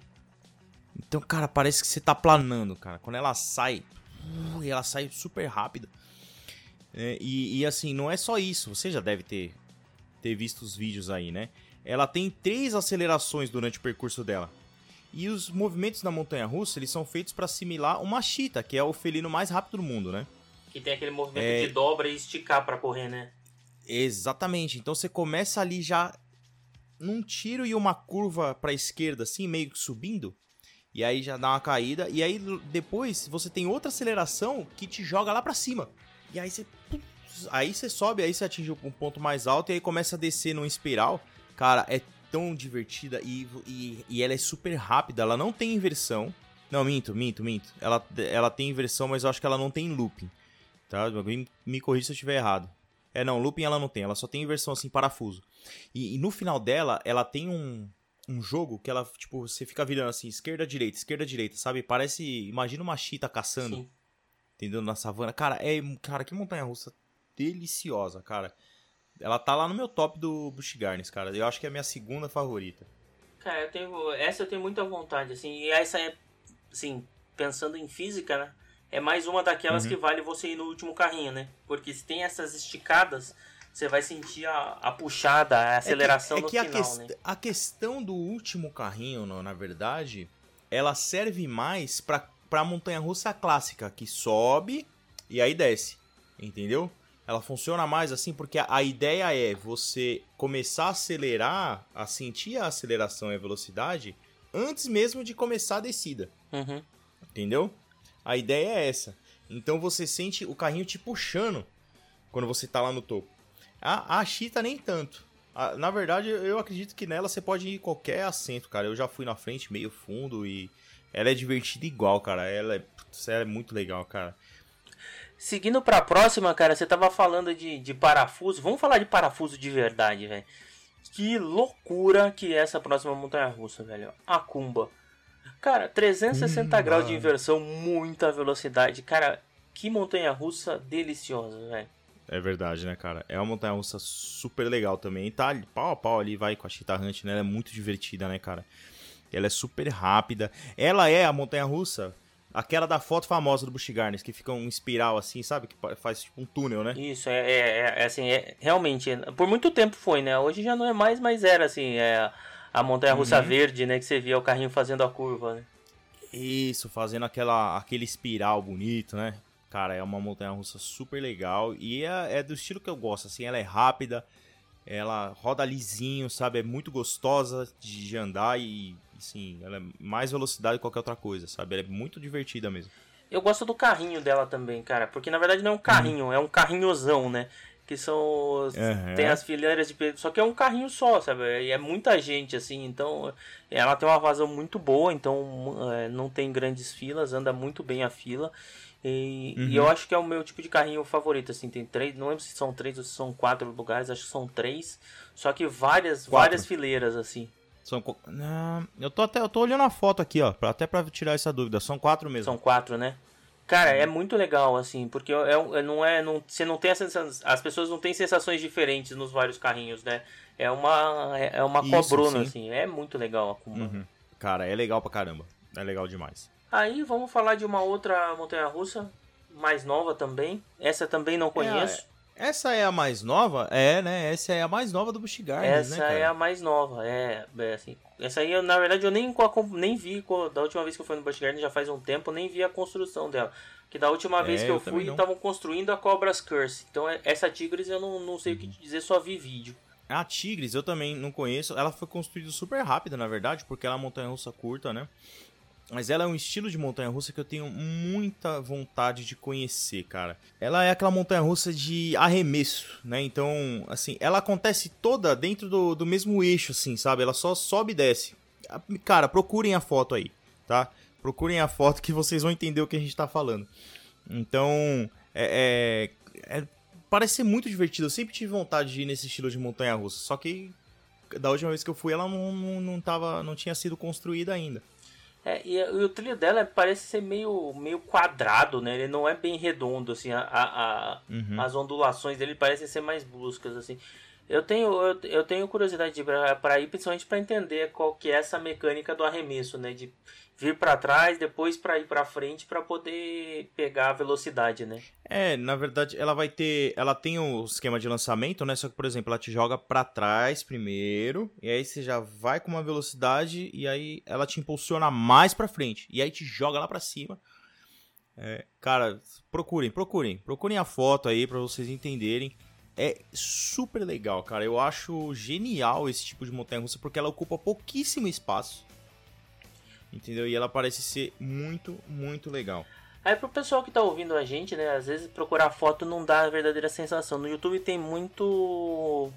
Então, cara, parece que você tá planando, cara. Quando ela sai, uh, ela sai super rápida. É, e, e, assim, não é só isso. Você já deve ter, ter visto os vídeos aí, né? Ela tem três acelerações durante o percurso dela. E os movimentos da montanha russa, eles são feitos para assimilar uma chita, que é o felino mais rápido do mundo, né? Que tem aquele movimento É. de dobra e esticar pra correr, né? Exatamente. Então você começa ali já num tiro e uma curva pra esquerda, assim, meio que subindo. E aí já dá uma caída. E aí depois você tem outra aceleração que te joga lá pra cima. E aí você. Aí você sobe, aí você atinge um ponto mais alto e aí começa a descer num espiral. Cara, é tão divertida e, e, e ela é super rápida. Ela não tem inversão. Não, minto, minto, minto. Ela, ela tem inversão, mas eu acho que ela não tem looping. Tá? Alguém me corrija se eu estiver errado. É, não, looping ela não tem, ela só tem inversão assim, parafuso. E, e no final dela, ela tem um, um jogo que ela, tipo, você fica virando assim, esquerda, direita, esquerda, direita, sabe? Parece, imagina uma chita caçando, Sim. entendeu? Na savana. Cara, é, cara, que montanha russa deliciosa, cara. Ela tá lá no meu top do Busch Gardens, cara. Eu acho que é a minha segunda favorita. Cara, eu tenho. Essa eu tenho muita vontade, assim. E essa é, assim, pensando em física, né? É mais uma daquelas Uhum. que vale você ir no último carrinho, né? Porque se tem essas esticadas, você vai sentir a, a puxada, a aceleração é que, é no que a, final, quest- né? a questão do último carrinho, no- na verdade, ela serve mais pra, pra montanha russa clássica, que sobe e aí desce, entendeu? Ela funciona mais assim porque a, a ideia é você começar a acelerar, a sentir a aceleração e a velocidade antes mesmo de começar a descida. Uhum. Entendeu? A ideia é essa. Então você sente o carrinho te puxando quando você tá lá no topo. A, a Cheetah nem tanto. Ah, Na verdade, eu acredito que nela você pode ir em qualquer assento, cara. Eu já fui na frente, meio fundo e ela é divertida igual, cara. Ela é, putz, ela é muito legal, cara. Seguindo pra próxima, cara, você tava falando de, de parafuso. Vamos falar de parafuso de verdade, velho. Que loucura que é essa próxima montanha russa, velho. A Kumba. Cara, 360 graus de inversão, muita velocidade. Cara, que montanha russa deliciosa, velho. É verdade, né, cara? É uma montanha russa super legal também. Tá ali, pau a pau ali, vai com a Cheetah Hunt, né? Ela é muito divertida, né, cara? Ela é super rápida. Ela é a montanha russa, aquela da foto famosa do Busch Gardens, que fica um espiral assim, sabe? Que faz tipo um túnel, né? Isso, é, é, é, assim, é, realmente, é, por muito tempo foi, né? Hoje já não é mais, mas era assim, é a montanha russa verde, né? Que você via o carrinho fazendo a curva, né? Isso, fazendo aquela, aquele espiral bonito, né? Cara, é uma montanha russa super legal e é, é do estilo que eu gosto, assim, ela é rápida, ela roda lisinho, sabe? É muito gostosa de andar e, assim, ela é mais velocidade que qualquer outra coisa, sabe? Ela é muito divertida mesmo. Eu gosto do carrinho dela também, cara, porque na verdade não é um carrinho, é um carrinhozão, né? Que são. os- Aham. Tem as fileiras de. Só que é um carrinho só, sabe? E é muita gente, assim, então. Ela tem uma vazão muito boa, então é, não tem grandes filas, anda muito bem a fila. E, e eu acho que é o meu tipo de carrinho favorito, assim, tem três, não lembro se são três ou se são quatro lugares, acho que são três, só que várias, Quatro. várias fileiras, assim. São. Não, eu tô até eu tô olhando a foto aqui, ó, pra, até pra tirar essa dúvida. São quatro mesmo. São quatro, né? Cara, é muito legal, assim, porque é, um- é- não é. Não, você não tem a sensação. As pessoas não têm sensações diferentes nos vários carrinhos, né? É uma. É é uma Isso, cobrona, sim. assim. É muito legal a Kuma. Uhum. Cara, é legal pra caramba. É legal demais. Aí vamos falar de uma outra montanha russa, mais nova também. Essa também não conheço. Essa é a mais nova? É, né? Essa é a mais nova do Busch Gardens, essa né, é a mais nova, é, é assim. Essa aí, eu, na verdade, eu nem, nem vi, da última vez que eu fui no Busch Garden, já faz um tempo, nem vi a construção dela. Que da última vez É, que eu, eu fui, estavam construindo a Cobra's Curse. Então, é- essa Tigres eu não, não sei o que Uhum. dizer, só vi vídeo. A Tigres eu também não conheço. Ela foi construída super rápida, na verdade, porque ela é uma montanha-russa curta, né? Mas ela é um estilo de montanha-russa que eu tenho muita vontade de conhecer, cara. Ela é aquela montanha-russa de arremesso, né? Então, assim, ela acontece toda dentro do, do mesmo eixo, assim, sabe? Ela só sobe e desce. A- Cara, procurem a foto aí, tá? Procurem a foto que vocês vão entender o que a gente tá falando. Então, é, é- é- parece ser muito divertido. Eu sempre tive vontade de ir nesse estilo de montanha-russa, só que da última vez que eu fui, ela não, não, não, tava, não tinha sido construída ainda. É, e, e o trilho dela parece ser meio, meio quadrado, né? Ele não é bem redondo, assim. A, a- a- Uhum. As ondulações dele parecem ser mais bruscas, assim. Eu tenho, eu, eu tenho curiosidade pra ir, principalmente para entender qual que é essa mecânica do arremesso, né? De vir para trás, depois para ir para frente para poder pegar a velocidade, né? É, na verdade, ela vai ter. Ela tem o esquema de lançamento, né? Só que, por exemplo, ela te joga pra trás primeiro. E aí você já vai com uma velocidade. E aí ela te impulsiona mais pra frente. E aí te joga lá pra cima. É, cara, procurem, procurem. Procurem a foto aí pra vocês entenderem. É super legal, cara. Eu acho genial esse tipo de montanha russa porque ela ocupa pouquíssimo espaço. Entendeu? E ela parece ser muito, muito legal. Aí pro pessoal que tá ouvindo a gente, né, às vezes procurar foto não dá a verdadeira sensação. No YouTube tem muito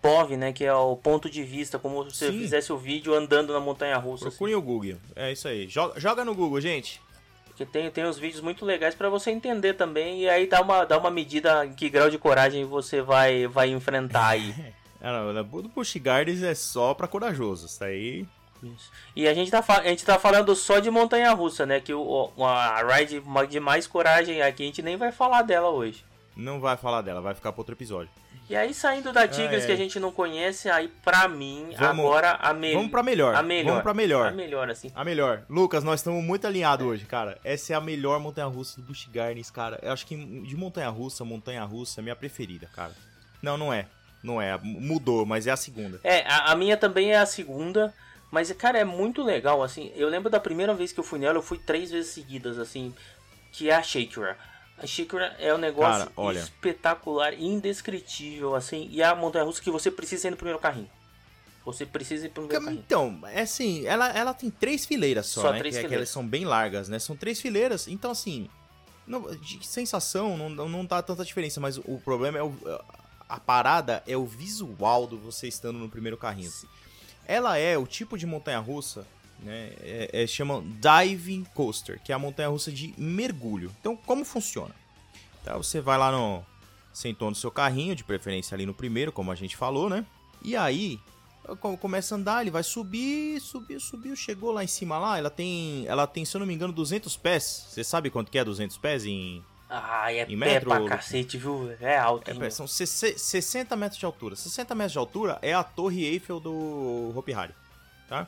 POV, né, que é o ponto de vista, como se você Sim. fizesse o vídeo andando na montanha russa. assim. Procurem o Google. É isso aí. Joga, joga no Google, gente. Porque tem, tem uns vídeos muito legais pra você entender também e aí dá uma, dá uma medida em que grau de coragem você vai, vai enfrentar aí. Não, o do Busch Gardens é só pra corajosos. Isso aí. Isso. E a gente, tá, a gente tá falando só de montanha russa, né? Que o, a ride de mais coragem aqui a gente nem vai falar dela hoje. Não vai falar dela, vai ficar pra outro episódio. E aí saindo da Tigres Ah, é. que a gente não conhece, aí pra mim, Vamos- agora a, me... Vamos pra melhor. a melhor. Vamos pra melhor. A melhor, assim. A melhor. Lucas, nós estamos muito alinhados hoje, cara. Essa é a melhor montanha-russa do Busch Gardens, cara. Eu acho que de montanha-russa, montanha-russa é minha preferida, cara. Não, não é. Não é. Mudou, mas é a segunda. É, a, a minha também é a segunda. Mas, cara, é muito legal, assim. Eu lembro da primeira vez que eu fui nela, eu fui três vezes seguidas, assim. Que é a Shakira. A Shakira é um negócio Cara, olha. espetacular, indescritível, assim. E é a montanha russa que você precisa ir no primeiro carrinho. Você precisa ir pro primeiro carrinho. Então, é assim, ela, ela tem três fileiras só, Só né? três que, é que fileiras. elas são bem largas, né? São três fileiras, então assim, não- de sensação não, não, dá tanta diferença, mas o problema é o, a parada é o visual do você estando no primeiro carrinho. Ela é o tipo de montanha-russa, né? É, é, chama Diving Coaster, que é a montanha-russa de mergulho. Então, como funciona? Então, você vai lá no. Sentou no seu carrinho, de preferência ali no primeiro, como a gente falou, né? E aí, começa a andar, ele vai subir, subir, subir, chegou lá em cima lá, ela tem, ela tem, se eu não me engano, 200 pés. Você sabe quanto que é 200 pés em Ah, é Em pé metro, pra cacete, viu? É alto, É, são 60 60 metros de altura. 60 metros de altura é a Torre Eiffel do Hopi Hari, tá?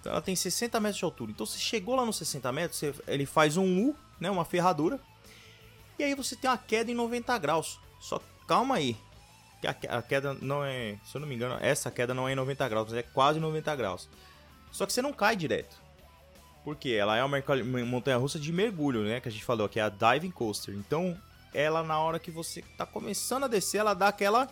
Então ela tem 60 metros de altura. Então você chegou lá nos 60 metros, você- ele faz um U, né, uma ferradura, e aí você tem uma queda em 90 graus. Só calma aí, que a, que- a queda não é, se eu não me engano, essa queda não é em 90 graus, mas é quase 90 graus. Só que você não cai direto. Porque ela é uma montanha-russa de mergulho, né? Que a gente falou, que é a Diving Coaster. Então, ela na hora que você tá começando a descer, ela dá aquela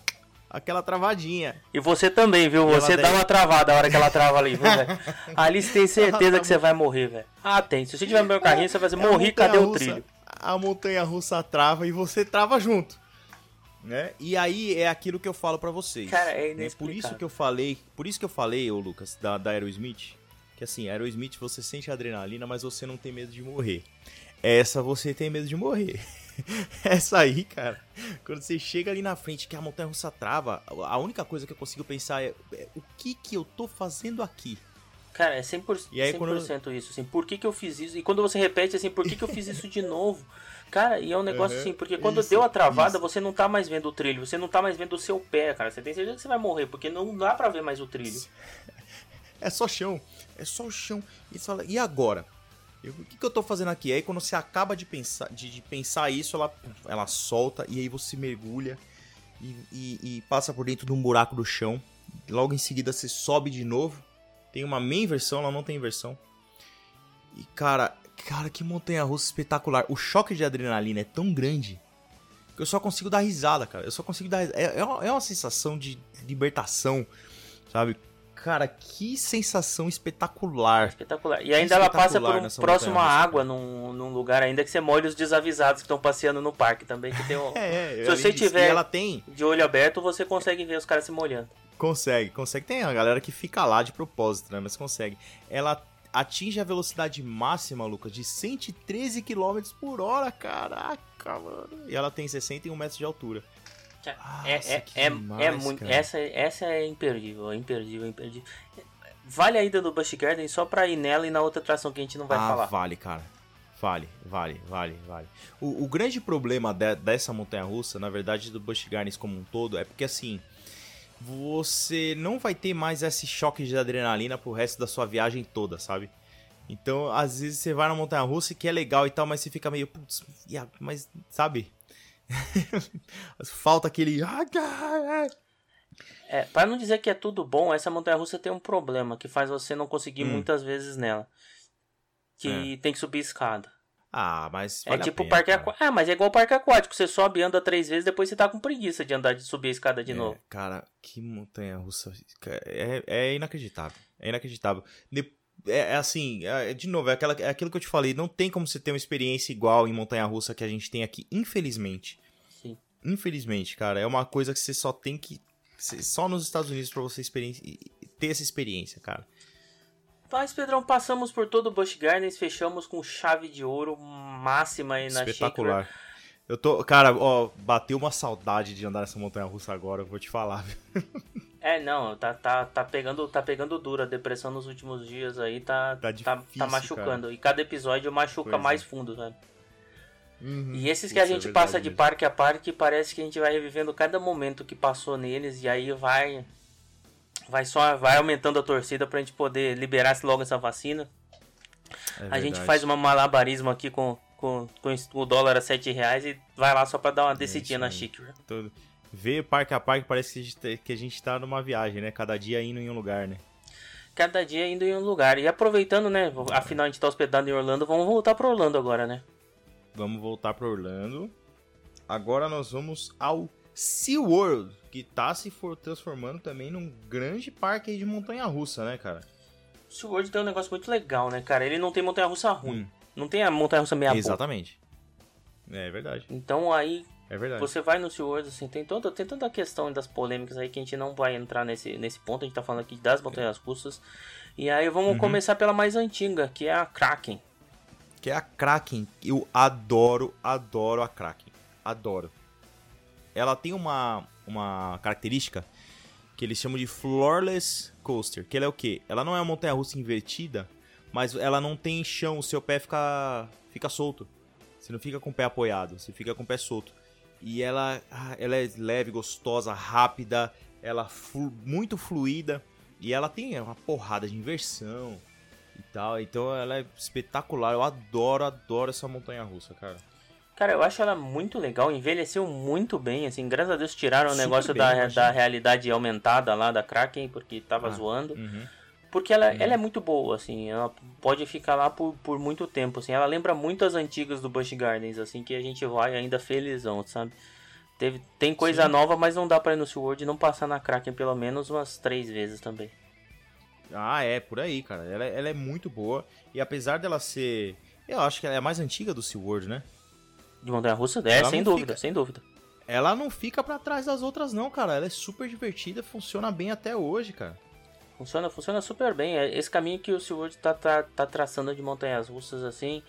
aquela travadinha. E você também, viu? E Você dá daí- uma travada a hora que ela trava ali, viu, velho? Ali você tem certeza que você vai morrer, velho. Ah, tem. Se você tiver no meu carrinho, você vai dizer, É morri, cadê o trilho? A montanha-russa trava e você trava junto. Né? E aí é aquilo que eu falo pra vocês. Cara, é né? Por isso que eu falei, por isso que eu falei, ô Lucas, da, da Aerosmith, que assim, Aerosmith você sente adrenalina, mas você não tem medo de morrer. Essa você tem medo de morrer. Essa aí, cara, quando você chega ali na frente que a montanha russa trava, a única coisa que eu consigo pensar é, é, o que que eu tô fazendo aqui? Cara, é 100%, E aí, 100% quando isso, assim, por que que eu fiz isso? E quando você repete, assim, por que que eu fiz isso de novo? Cara, e é um negócio Uhum, assim, porque quando isso, deu a travada, isso. você não tá mais vendo o trilho, você não tá mais vendo o seu pé, cara. Você tem certeza que você vai morrer, porque não dá pra ver mais o trilho. É só chão, é só o chão. E fala, e agora? Eu- o que, que eu tô fazendo aqui? Aí quando você acaba de pensar, de, de pensar isso, ela, ela solta e aí você mergulha e, e- e passa por dentro de um buraco do chão. Logo em seguida você sobe de novo. Tem uma main versão, ela não tem versão. E cara, cara, que montanha russa espetacular. O choque de adrenalina é tão grande que eu só consigo dar risada, cara. Eu só consigo dar. É, é uma, é uma sensação de libertação, sabe? Cara, que sensação espetacular. Espetacular. E ainda ela passa por espetacular um próximo à água, num, num lugar ainda que você molha os desavisados que estão passeando no parque também, que tem um... É, é, Se você tiver- ela tem. De olho aberto, você consegue ver os caras se molhando. Consegue, consegue. Tem a galera que fica lá de propósito, né? Mas consegue. Ela atinge a velocidade máxima, Lucas, de 113 km por hora, caraca, mano. E ela tem 61 metros de altura. É, Nossa, é, que é, demais, é muito. cara. Essa, essa é imperdível, é imperdível, é imperdível. Vale a ida do Busch Garden só pra ir nela e na outra atração que a gente não vai ah, falar. vale, cara. Vale, vale, vale, vale. O, o grande problema de- dessa montanha russa, na verdade, do Busch Gardens como um todo, é porque assim. Você não vai ter mais esse choque de adrenalina pro resto da sua viagem toda, sabe? Então, às vezes você vai na montanha russa que é legal e tal, mas você fica meio. Putz, mas, sabe? Falta aquele. É, para não dizer que é tudo bom, essa montanha russa tem um problema que faz você não conseguir Hum. muitas vezes nela. Que tem que subir escada. Ah, mas. É vale a tipo pena, parque aquático. Ah, mas é igual parque aquático. Você sobe, anda três vezes, depois você tá com preguiça de andar de subir a escada de É, novo. Cara, que montanha russa. É, é inacreditável. É inacreditável. De- é, é assim, é- de novo, é, aquela, é aquilo que eu te falei. Não tem como você ter uma experiência igual em montanha russa que a gente tem aqui, infelizmente. Sim. Infelizmente, cara. É uma coisa que você só tem que. Só nos Estados Unidos pra você ter essa experiência, cara. Mas, Pedrão, passamos por todo o Busch Gardens, fechamos com chave de ouro máxima aí na Espetacular. Eu tô. Cara, ó, bateu uma saudade de andar nessa montanha russa agora, eu vou te falar. É, não, tá, tá, tá, pegando, tá pegando duro. A depressão nos últimos dias aí tá, Tá tá, difícil, tá machucando. E cada episódio machuca Pois é. mais fundo, sabe? Uhum. E esses que a Isso é gente verdade passa de mesmo. parque a parque, parece que a gente vai revivendo cada momento que passou neles. E aí vai. Vai só vai aumentando a torcida pra gente poder liberar logo essa vacina. É a gente verdade. faz uma malabarismo aqui com, com, com o dólar a 7 reais e vai lá só pra dar uma descidinha isso na xícara. Todo. Ver parque a parque parece que a, gente, tá- gente tá numa viagem, né? Cada dia indo em um lugar, né? Cada dia indo em um lugar. E aproveitando, né? Afinal a gente tá hospedado em Orlando, vamos voltar pra Orlando agora, né? Vamos voltar para Orlando. Agora nós vamos ao SeaWorld, que tá se for transformando também num grande parque aí de montanha russa, né, cara? O SeaWorld tem um negócio muito legal, né, cara? Ele não tem montanha-russa ruim. Hum. Não tem a montanha-russa meia boca. Exatamente. É verdade. Então aí, É verdade. Você vai no SeaWorld, assim, tem toda, tem toda a questão das polêmicas aí que a gente não vai entrar nesse, nesse ponto. A gente tá falando aqui das montanhas russas. E aí vamos Uhum. começar pela mais antiga, que é a Kraken. Que é a Kraken. Eu adoro, adoro a Kraken. Adoro. Ela tem uma, uma característica que eles chamam de Floorless Coaster. Que ela é o quê? Ela não é uma montanha-russa invertida, mas ela não tem chão, o seu pé fica, fica solto. Você não fica com o pé apoiado, você fica com o pé solto. E ela, ah, ela é leve, gostosa, rápida, ela flu- muito fluida. E ela tem uma porrada de inversão e tal. Então ela é espetacular. Eu adoro, adoro essa montanha russa, cara. Cara, eu acho ela muito legal, envelheceu muito bem, assim, graças a Deus tiraram o Super negócio bem, da, da realidade aumentada lá da Kraken, porque tava Ah, zoando. Uhum. Porque ela, ela é muito boa, assim, ela pode ficar lá por, por muito tempo, assim. Ela lembra muito as antigas do Busch Gardens, assim, que a gente vai ainda felizão, sabe? Teve, tem coisa Sim. nova, mas não dá pra ir no SeaWorld e não passar na Kraken pelo menos umas três vezes também. Ah, é, por aí, cara. Ela, ela é muito boa. E apesar dela ser. Eu acho que ela é a mais antiga do SeaWorld, né? De montanha-russa? É, sem dúvida, fica- sem dúvida. Ela não fica pra trás das outras, não, cara. Ela é super divertida, funciona bem até hoje, cara. Funciona, funciona super bem. É Esse caminho que o SeaWorld tá, tá, tá traçando de montanhas russas assim.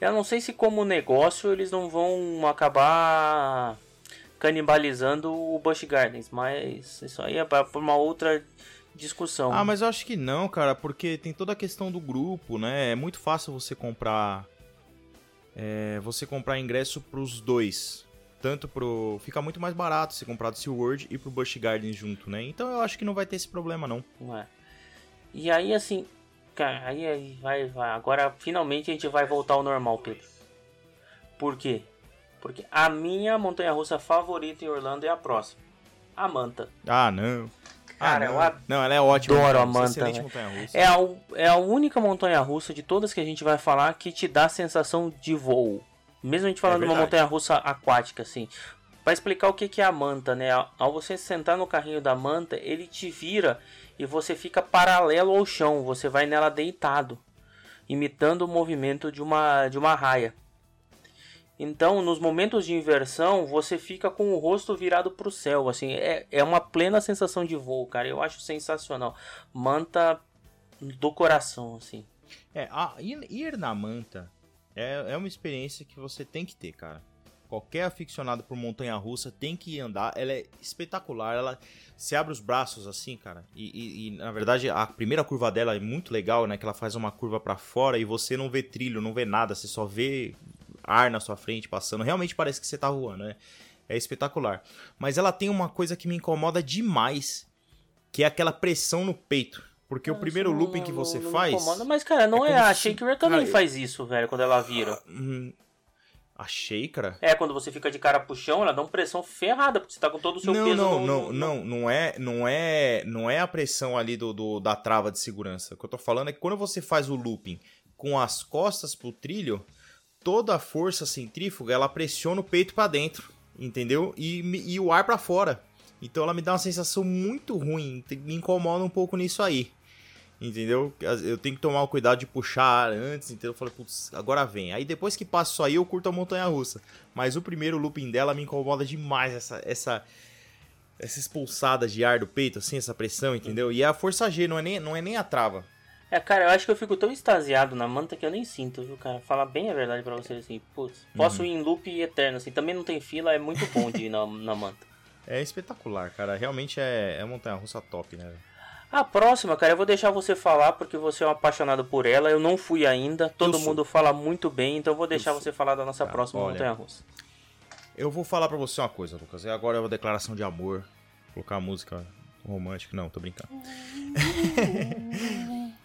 Eu não sei se como negócio eles não vão acabar canibalizando o Busch Gardens, mas isso aí é pra uma outra discussão. Ah, mas eu acho que não, cara, porque tem toda a questão do grupo, né? É muito fácil você comprar. É, você comprar ingresso pros dois. Tanto pro. Fica muito mais barato você comprar do SeaWorld e pro Busch Gardens junto, né? Então eu acho que não vai ter esse problema, não. Não é. E aí assim, cara, aí, aí vai, vai. Agora finalmente a gente vai voltar ao normal, Pedro. Por quê? Porque a minha montanha-russa favorita em Orlando é a próxima. A Manta. Ah, não. Cara, ah, não. eu adoro não, ela é ótima. a montanha-russa, Manta. É a, é a única montanha russa de todas que a gente vai falar que te dá a sensação de voo. Mesmo a gente falando de uma montanha russa aquática, assim. Pra explicar o que é a manta, né? Ao- Ao você sentar no carrinho da manta, ele te vira e você fica paralelo ao chão. Você vai nela deitado, imitando o movimento de uma, de uma raia. Então, nos momentos de inversão, você fica com o rosto virado para o céu. Assim, é, é uma plena sensação de voo, cara. Eu acho sensacional. Manta do coração, assim. É, a, ir, ir na manta é, é uma experiência que você tem que ter, cara. Qualquer aficionado por montanha russa tem que andar. Ela é espetacular. Ela se abre os braços assim, cara. E, e- e, na verdade a primeira curva dela é muito legal, né? Que ela faz uma curva pra fora e você não vê trilho, não vê nada. Você só vê ar na sua frente passando. Realmente parece que você tá voando, né? É espetacular. Mas ela tem uma coisa que me incomoda demais, que é aquela pressão no peito. Porque o primeiro Isso looping não- que não- você não faz. incomoda. Mas, cara, não é é, a se- Shaker também cara, faz isso, velho, quando ela vira. Hum, a Shaker? É, quando você fica de cara pro chão, ela dá uma pressão ferrada, porque você tá com todo o seu Não, peso não, no- não, não, não é, não é, não é a pressão ali do, do- da trava de segurança. O que eu tô falando é que quando você faz o looping com as costas pro trilho, toda a força centrífuga ela pressiona o peito pra dentro, entendeu? E, e o ar pra fora. Então ela me dá uma sensação muito ruim, me incomoda um pouco nisso aí. Entendeu? Eu tenho que tomar o cuidado de puxar ar antes, então eu falei, putz, agora vem. Aí depois que passa isso aí, eu curto a montanha russa. Mas o primeiro looping dela me incomoda demais, essa, essa, essas pulsadas de ar do peito, assim, essa pressão, entendeu? E é a força G, não é nem, não é nem a trava. É, cara, eu acho que eu fico tão extasiado na manta que eu nem sinto, viu, cara? Falar bem a verdade pra vocês, assim, putz, posso Uhum. ir em loop eterno, assim, também não tem fila, é muito bom de ir na, na manta. É espetacular, cara. Realmente é, é montanha russa top, né? A próxima, cara, eu vou deixar você falar porque você é um apaixonado por ela. Eu não fui ainda. Todo Eu mundo fala muito bem, então eu vou deixar sou. você falar da nossa Tá, próxima olha. montanha russa. Eu vou falar pra você uma coisa, Lucas. Agora é uma declaração de amor. Colocar música romântica. Não, tô brincando.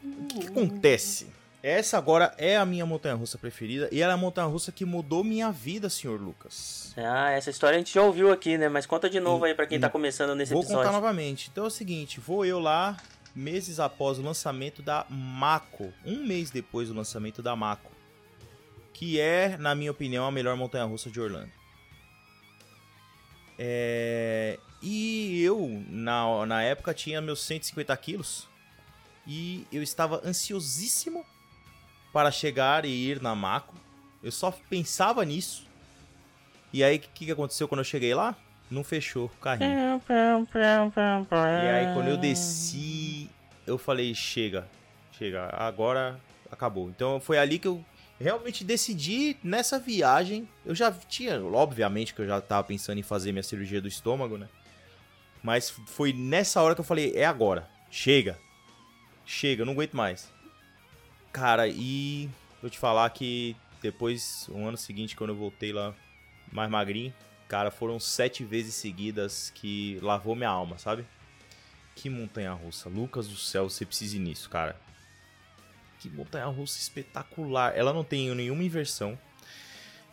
o que, que acontece? Essa agora é a minha montanha russa preferida e ela é a montanha russa que mudou minha vida, senhor Lucas. Ah, essa história a gente já ouviu aqui, né? Mas conta de novo aí pra quem tá começando nesse Vou episódio. contar novamente. Então é o seguinte, vou eu lá meses após o lançamento da Mako, um mês depois do lançamento da Mako, que é, na minha opinião, a melhor montanha-russa de Orlando. É, E eu, na, na época, tinha meus 150 quilos e eu estava ansiosíssimo para chegar e ir na Mako. Eu só pensava nisso. E aí, o que, que aconteceu quando eu cheguei lá? Não fechou o carrinho. E aí, quando eu desci, eu falei: chega, chega, agora acabou. Então, foi ali que eu realmente decidi nessa viagem. Eu já tinha, obviamente, que eu já tava pensando em fazer minha cirurgia do estômago, né? Mas foi nessa hora que eu falei: é agora, chega, chega, eu não aguento mais. Cara, e vou te falar que depois, um ano seguinte, quando eu voltei lá mais magrinho, cara, foram sete vezes seguidas que lavou minha alma, sabe? Que montanha russa. Lucas do céu, você precisa ir nisso, cara. Que montanha russa espetacular. Ela não tem nenhuma inversão,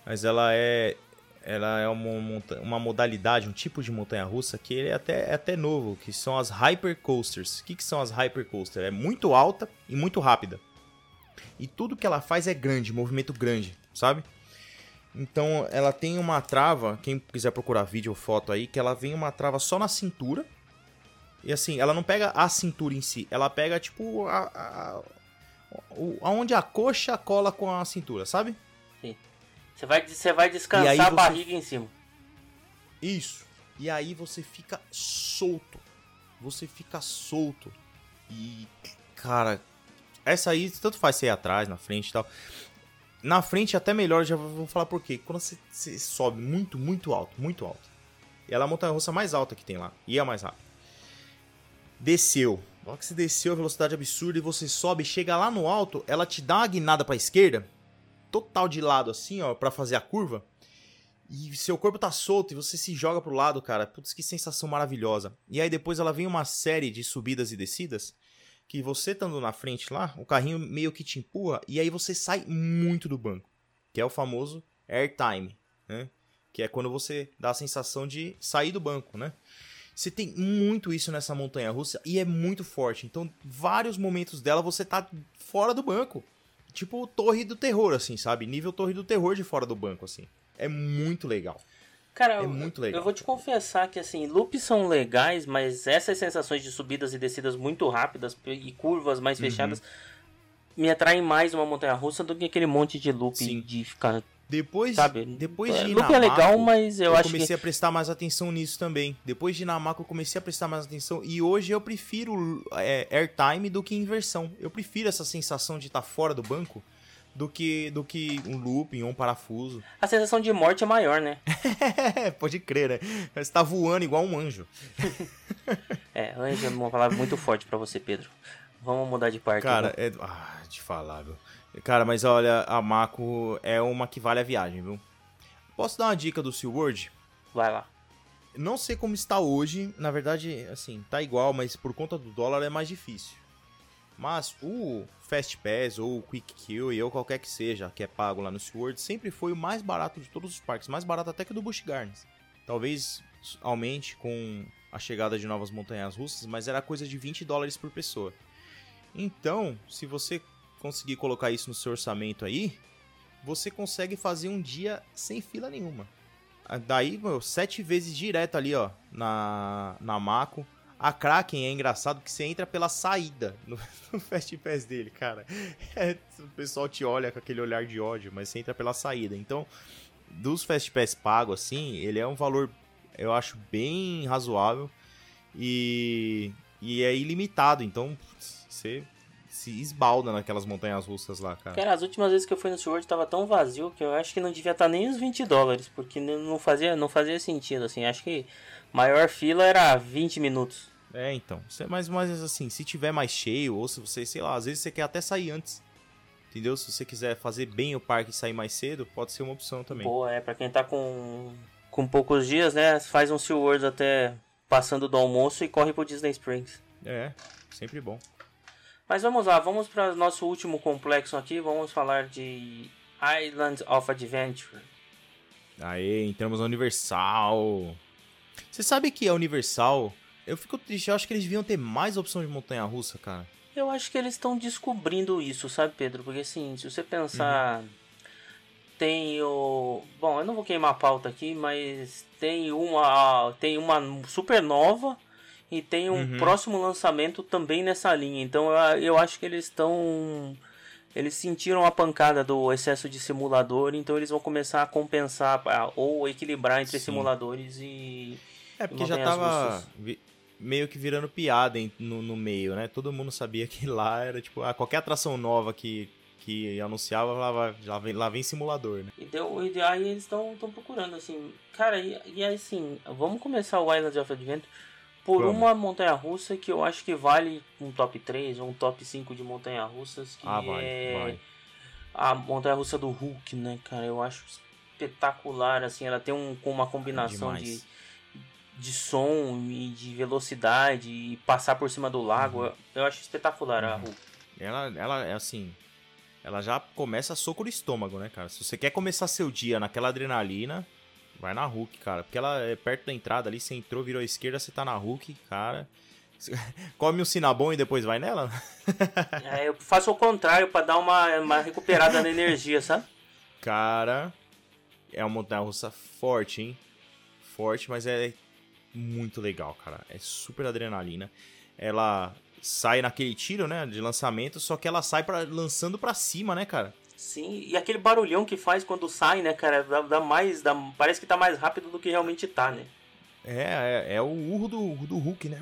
mas ela é ela é uma, uma modalidade, um tipo de montanha russa que é até, é até novo, que são as Hyper Coasters. O que, que são as Hyper Coasters? É muito alta e muito rápida. E tudo que ela faz é grande, movimento grande, sabe? Então ela tem uma trava, quem quiser procurar vídeo ou foto aí, que ela vem uma trava só na cintura. E assim, ela não pega a cintura em si, ela pega tipo a, a, aonde a coxa cola com a cintura, sabe? Sim. Você vai, você vai descansar a barriga em cima. Isso. E aí você fica solto. Você fica solto. E, cara, essa aí tanto faz ser atrás, na frente e tal. Na frente até melhor, já vou falar por quê. Quando você, você sobe muito, muito alto, muito alto. Ela é a montanha-russa mais alta que tem lá. E é a mais rápida. Desceu. Hora que você desceu a velocidade absurda e você sobe, chega lá no alto, ela te dá uma guinada pra esquerda, total de lado assim, ó, para fazer a curva. E seu corpo tá solto e você se joga pro lado, cara. Putz, que sensação maravilhosa. E aí depois ela vem uma série de subidas e descidas que você estando na frente lá, o carrinho meio que te empurra e aí você sai muito do banco, que é o famoso airtime, né? Que é quando você dá a sensação de sair do banco, né? Você tem muito isso nessa montanha russa e é muito forte. Então, vários momentos dela você tá fora do banco. Tipo Torre do Terror, assim, sabe? Nível Torre do Terror de fora do banco, assim. É muito legal. Cara, é muito legal. Eu vou te confessar que assim, loops são legais, mas essas sensações de subidas e descidas muito rápidas e curvas mais uhum. fechadas me atraem mais uma montanha russa do que aquele monte de loop Sim. de ficar depois, sabe? depois de Loop é legal, mas eu, eu acho comecei que... a prestar mais atenção nisso também. Depois de Namako eu comecei a prestar mais atenção e hoje eu prefiro é, airtime do que inversão. Eu prefiro essa sensação de estar tá fora do banco do que do que um looping ou um parafuso. A sensação de morte é maior, né? Pode crer, né? Você tá voando igual um anjo. é, anjo é uma palavra muito forte para você, Pedro. Vamos mudar de parte. Cara, é... ah, de falar, viu? Cara, mas olha, a Mako é uma que vale a viagem, viu? Posso dar uma dica do SeaWorld? Vai lá. Não sei como está hoje, na verdade, assim, tá igual, mas por conta do dólar é mais difícil. Mas o Fast Pass ou o Quick Kill ou qualquer que seja que é pago lá no SeaWorld sempre foi o mais barato de todos os parques, mais barato até que do Busch Gardens. Talvez aumente com a chegada de novas montanhas russas, mas era coisa de 20 dólares por pessoa. Então, se você conseguir colocar isso no seu orçamento aí, você consegue fazer um dia sem fila nenhuma. Ah, daí, meu, sete vezes direto ali, ó, na, na Mako. A Kraken é engraçado que você entra pela saída no, no Fast Pass dele, cara. É, o pessoal te olha com aquele olhar de ódio, mas você entra pela saída. Então, dos Fast Pass pago, assim, ele é um valor, eu acho, bem razoável. E, e é ilimitado, então você se esbalda naquelas montanhas russas lá, cara. Cara, as últimas vezes que eu fui no SeaWorld tava tão vazio que eu acho que não devia estar tá nem os 20 dólares, porque não fazia, não fazia sentido, assim. Acho que maior fila era 20 minutos. É, então. Mas, mas assim, se tiver mais cheio, ou se você, sei lá, às vezes você quer até sair antes. Entendeu? Se você quiser fazer bem o parque e sair mais cedo, pode ser uma opção também. Boa, é, pra quem tá com, com poucos dias, né? Faz um SeaWorld até passando do almoço e corre pro Disney Springs. É, sempre bom. Mas vamos lá, vamos para nosso último complexo aqui. Vamos falar de Island of Adventure. Aê, entramos na Universal. Você sabe que a Universal. Eu fico triste, eu acho que eles deviam ter mais opção de montanha russa, cara. Eu acho que eles estão descobrindo isso, sabe, Pedro? Porque assim, se você pensar. Uhum. Tem o. Bom, eu não vou queimar a pauta aqui, mas tem uma. Tem uma super nova e tem um uhum. próximo lançamento também nessa linha. Então eu, eu acho que eles estão eles sentiram a pancada do excesso de simulador, então eles vão começar a compensar ou equilibrar entre Sim. simuladores e. É porque já tava vi- meio que virando piada no, no meio, né? Todo mundo sabia que lá era tipo, ah, qualquer atração nova que, que anunciava, lá, lá, vem, lá vem simulador, né? E deu- e aí eles estão procurando, assim. Cara, e, e assim, vamos começar o Islands of Adventure por Vamos. uma montanha russa que eu acho que vale um top 3 ou um top 5 de montanha russas, que Ah, vai, é vai. a montanha russa do Hulk, né, cara? Eu acho espetacular, assim, ela tem um, com uma combinação de, Demais. de som e de velocidade e passar por cima do lago. Uhum. Eu, acho espetacular a Hulk. Ela, ela é assim. Ela já começa soco no estômago, né, cara? Se você quer começar seu dia naquela adrenalina, vai na Hulk, cara. Porque ela é perto da entrada ali, você entrou, virou à esquerda, você tá na Hulk, cara. Come um Sinabon e depois vai nela? É, eu faço o contrário pra dar uma, uma recuperada na energia, sabe? Cara, é uma montanha russa forte, hein? Forte, mas é muito legal, cara. É super adrenalina. Ela sai naquele tiro, né, de lançamento, só que ela sai pra, lançando pra cima, né, cara? Sim, e aquele barulhão que faz quando sai, né, cara? Dá, dá mais. Dá, parece que tá mais rápido do que realmente tá, né? É, é, é o urro do, do Hulk, né?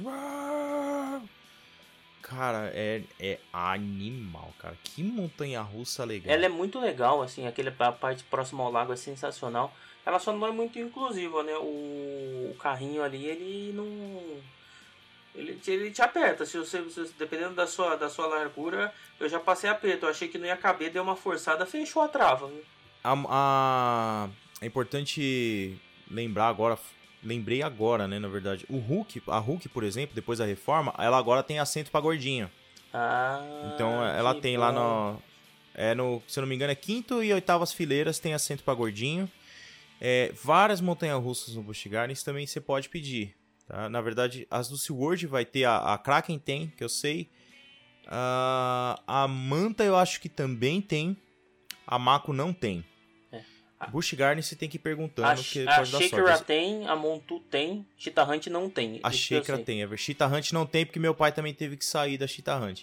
Cara, é, é animal, cara. Que montanha russa legal. Ela é muito legal, assim, aquele, a parte próxima ao lago é sensacional. Ela só não é muito inclusiva, né? O, o carrinho ali, ele não. Ele, te- ele te aperta. Se você, se- dependendo da sua, da sua largura, eu já passei aperto. Eu achei que não ia caber, deu uma forçada, fechou a trava. viu? A, a- é importante lembrar agora, lembrei agora, né, na verdade. O Hulk, a Hulk, por exemplo, depois da reforma, ela agora tem assento pra gordinho. Ah, Então ela que tem lá bom. no. É no, se eu não me engano, é quinto e oitavas fileiras tem assento pra gordinho. É, várias montanhas russas no Busch Gardens também você pode pedir. Tá? Na verdade, as do SeaWorld vai ter a, a Kraken tem, que eu sei. Ah, a Manta eu acho que também tem. A Mako não tem. É. Busch Gardens você tem que ir perguntando, A, porque a Shakira tem, a Montu tem, Cheetah Hunt não tem. A que sei. tem. A Cheetah Hunt não tem, porque meu pai também teve que sair da Cheetah Hunt.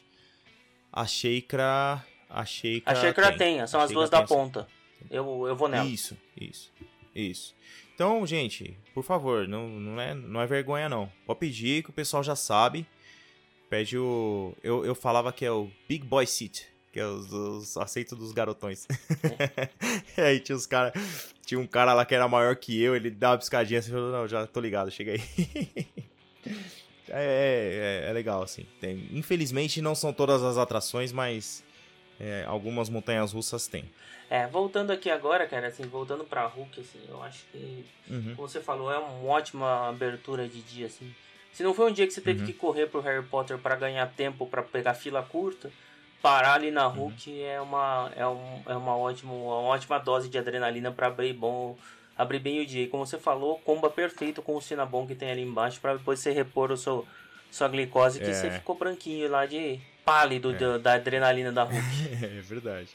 A Sheikra... A Sheikra A Shakira tem. tem, são as duas da tem, ponta. Eu, eu vou nela. Isso, isso, isso. Então, gente, por favor, não, não, é, não é vergonha não. Pode pedir que o pessoal já sabe. Pede o... Eu, eu falava que é o Big Boy Seat, que é os, os aceitos dos garotões. e aí tinha os caras... Tinha um cara lá que era maior que eu, ele dava uma piscadinha assim, falou, não, já tô ligado, chega aí. É, é, é legal, assim. Tem- infelizmente não são todas as atrações, mas é, algumas montanhas russas tem. É, voltando aqui agora, cara, assim, voltando pra Hulk, assim, eu acho que, Uhum. como você falou, é uma ótima abertura de dia, assim. Se não foi um dia que você teve Uhum. que correr pro Harry Potter pra ganhar tempo pra pegar fila curta, parar ali na Uhum. Hulk é uma é, um, é uma, ótima, uma ótima dose de adrenalina pra abrir bom abrir bem o dia. E como você falou, comba perfeito com o Cinnabon que tem ali embaixo pra depois você repor o seu sua glicose que É. você ficou branquinho lá de pálido da, da adrenalina da Hulk. É verdade.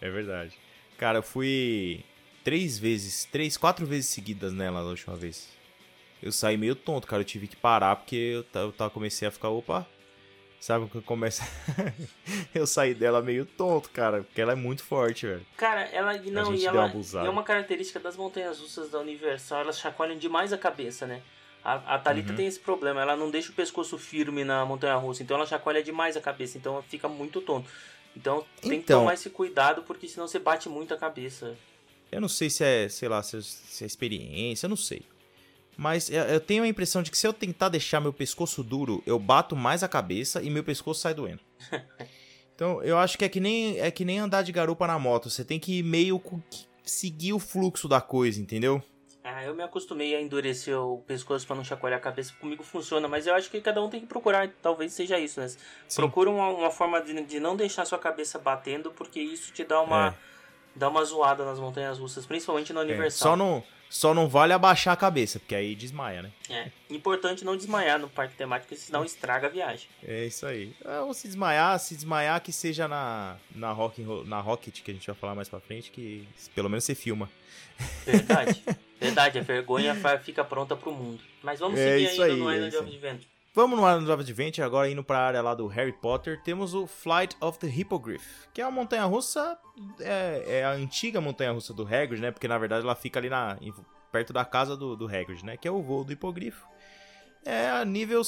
É verdade. Cara, eu fui três vezes, três, quatro vezes seguidas nela da última vez. Eu saí meio tonto, cara. Eu tive que parar porque eu, eu ta- comecei a ficar, opa. Sabe quando começa. eu saí dela meio tonto, cara. Porque ela é muito forte, velho. Cara, ela não, e ela uma é uma característica das montanhas russas da Universal, elas chacoalham demais a cabeça, né? A, a Thalita Uhum. tem esse problema, ela não deixa o pescoço firme na montanha russa, então ela chacoalha demais a cabeça, então ela fica muito tonto. Então tem que Então- tomar esse cuidado, porque senão você bate muito a cabeça. Eu não sei se é, sei lá, se, se é experiência, eu não sei. Mas eu, tenho a impressão de que se eu tentar deixar meu pescoço duro, eu bato mais a cabeça e meu pescoço sai doendo. Então, eu acho que é que nem, é que nem andar de garupa na moto. Você tem que meio que seguir o fluxo da coisa, entendeu? Ah, eu me acostumei a endurecer o pescoço pra não chacoalhar a cabeça, comigo funciona, mas eu acho que cada um tem que procurar, talvez seja isso, né? Procura uma, uma forma de, de não deixar sua cabeça batendo, porque isso te dá uma, É. dá uma zoada nas montanhas russas, principalmente no É, Universal. só, não, só não vale abaixar a cabeça, porque aí desmaia, né? É, importante não desmaiar no parque temático, senão estraga a viagem. É isso aí. Ah, ou se desmaiar, se desmaiar que seja na, na, rock, na Rocket, que a gente vai falar mais pra frente, que pelo menos você filma. Verdade. Verdade, a vergonha fica pronta pro mundo. Mas vamos É seguir isso ainda aí, no é Island of. Adventure. Vamos no Island Adventure, agora indo para a área lá do Harry Potter, temos o Flight of the Hippogriff, que é uma montanha-russa, é, é, a antiga montanha-russa do Hagrid, né? Porque na verdade ela fica ali na, perto da casa do, do Hagrid, né? Que é o voo do hipogrifo. É nível,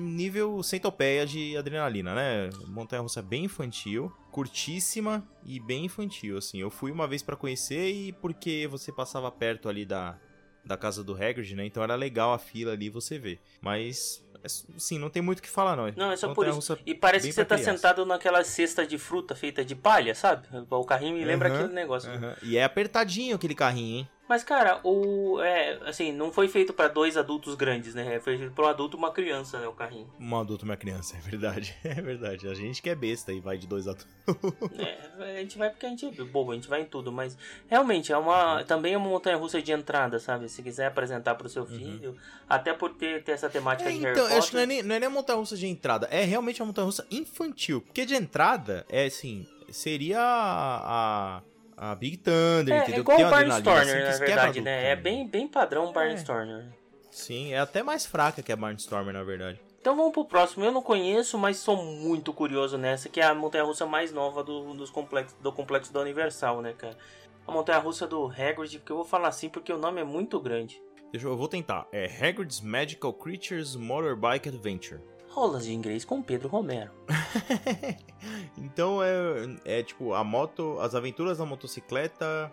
nível centopeia de adrenalina, né? Montanha-russa bem infantil, curtíssima e bem infantil, assim. Eu fui uma vez para conhecer e porque você passava perto ali da, da casa do Hagrid, né? Então era legal a fila ali você ver. Mas é sim, não tem muito o que falar, não. Não, é só por isso. E parece que você tá criança. sentado naquela cesta de fruta feita de palha, sabe? O carrinho me lembra uhum, aquele negócio. Uhum. E é apertadinho aquele carrinho, hein? Mas, cara, o. É, assim, não foi feito para dois adultos grandes, né? Foi feito pra um adulto e uma criança, né? O carrinho. Um adulto e uma criança, é verdade. É verdade. A gente que é besta e vai de dois adultos. é, a gente vai porque a gente é bobo, a gente vai em tudo. Mas, realmente, é uma. Também é uma montanha russa de entrada, sabe? Se quiser apresentar pro seu uhum. filho. Uhum. Até por ter, ter essa temática é, de Harry então, Potter. Acho que não é, nem, não é nem uma montanha russa de entrada. É realmente uma montanha russa infantil. Porque de entrada, é assim. Seria a, a a Big Thunder, é, entendeu? É igual o Barnstormer, assim, na verdade, né? É bem, bem padrão o Barnstormer. É. Sim, é até mais fraca que a Barnstormer, na verdade. Então vamos pro próximo. Eu não conheço, mas sou muito curioso nessa, que é a montanha-russa mais nova do, dos complexos, do complexo da Universal, né, cara? A montanha-russa do Hagrid, que eu vou falar assim porque o nome é muito grande. Deixa eu, eu vou tentar. É Hagrid's Magical Creatures Motorbike Adventure. Rolas de inglês com Pedro Romero. então é, é tipo a moto, as aventuras da motocicleta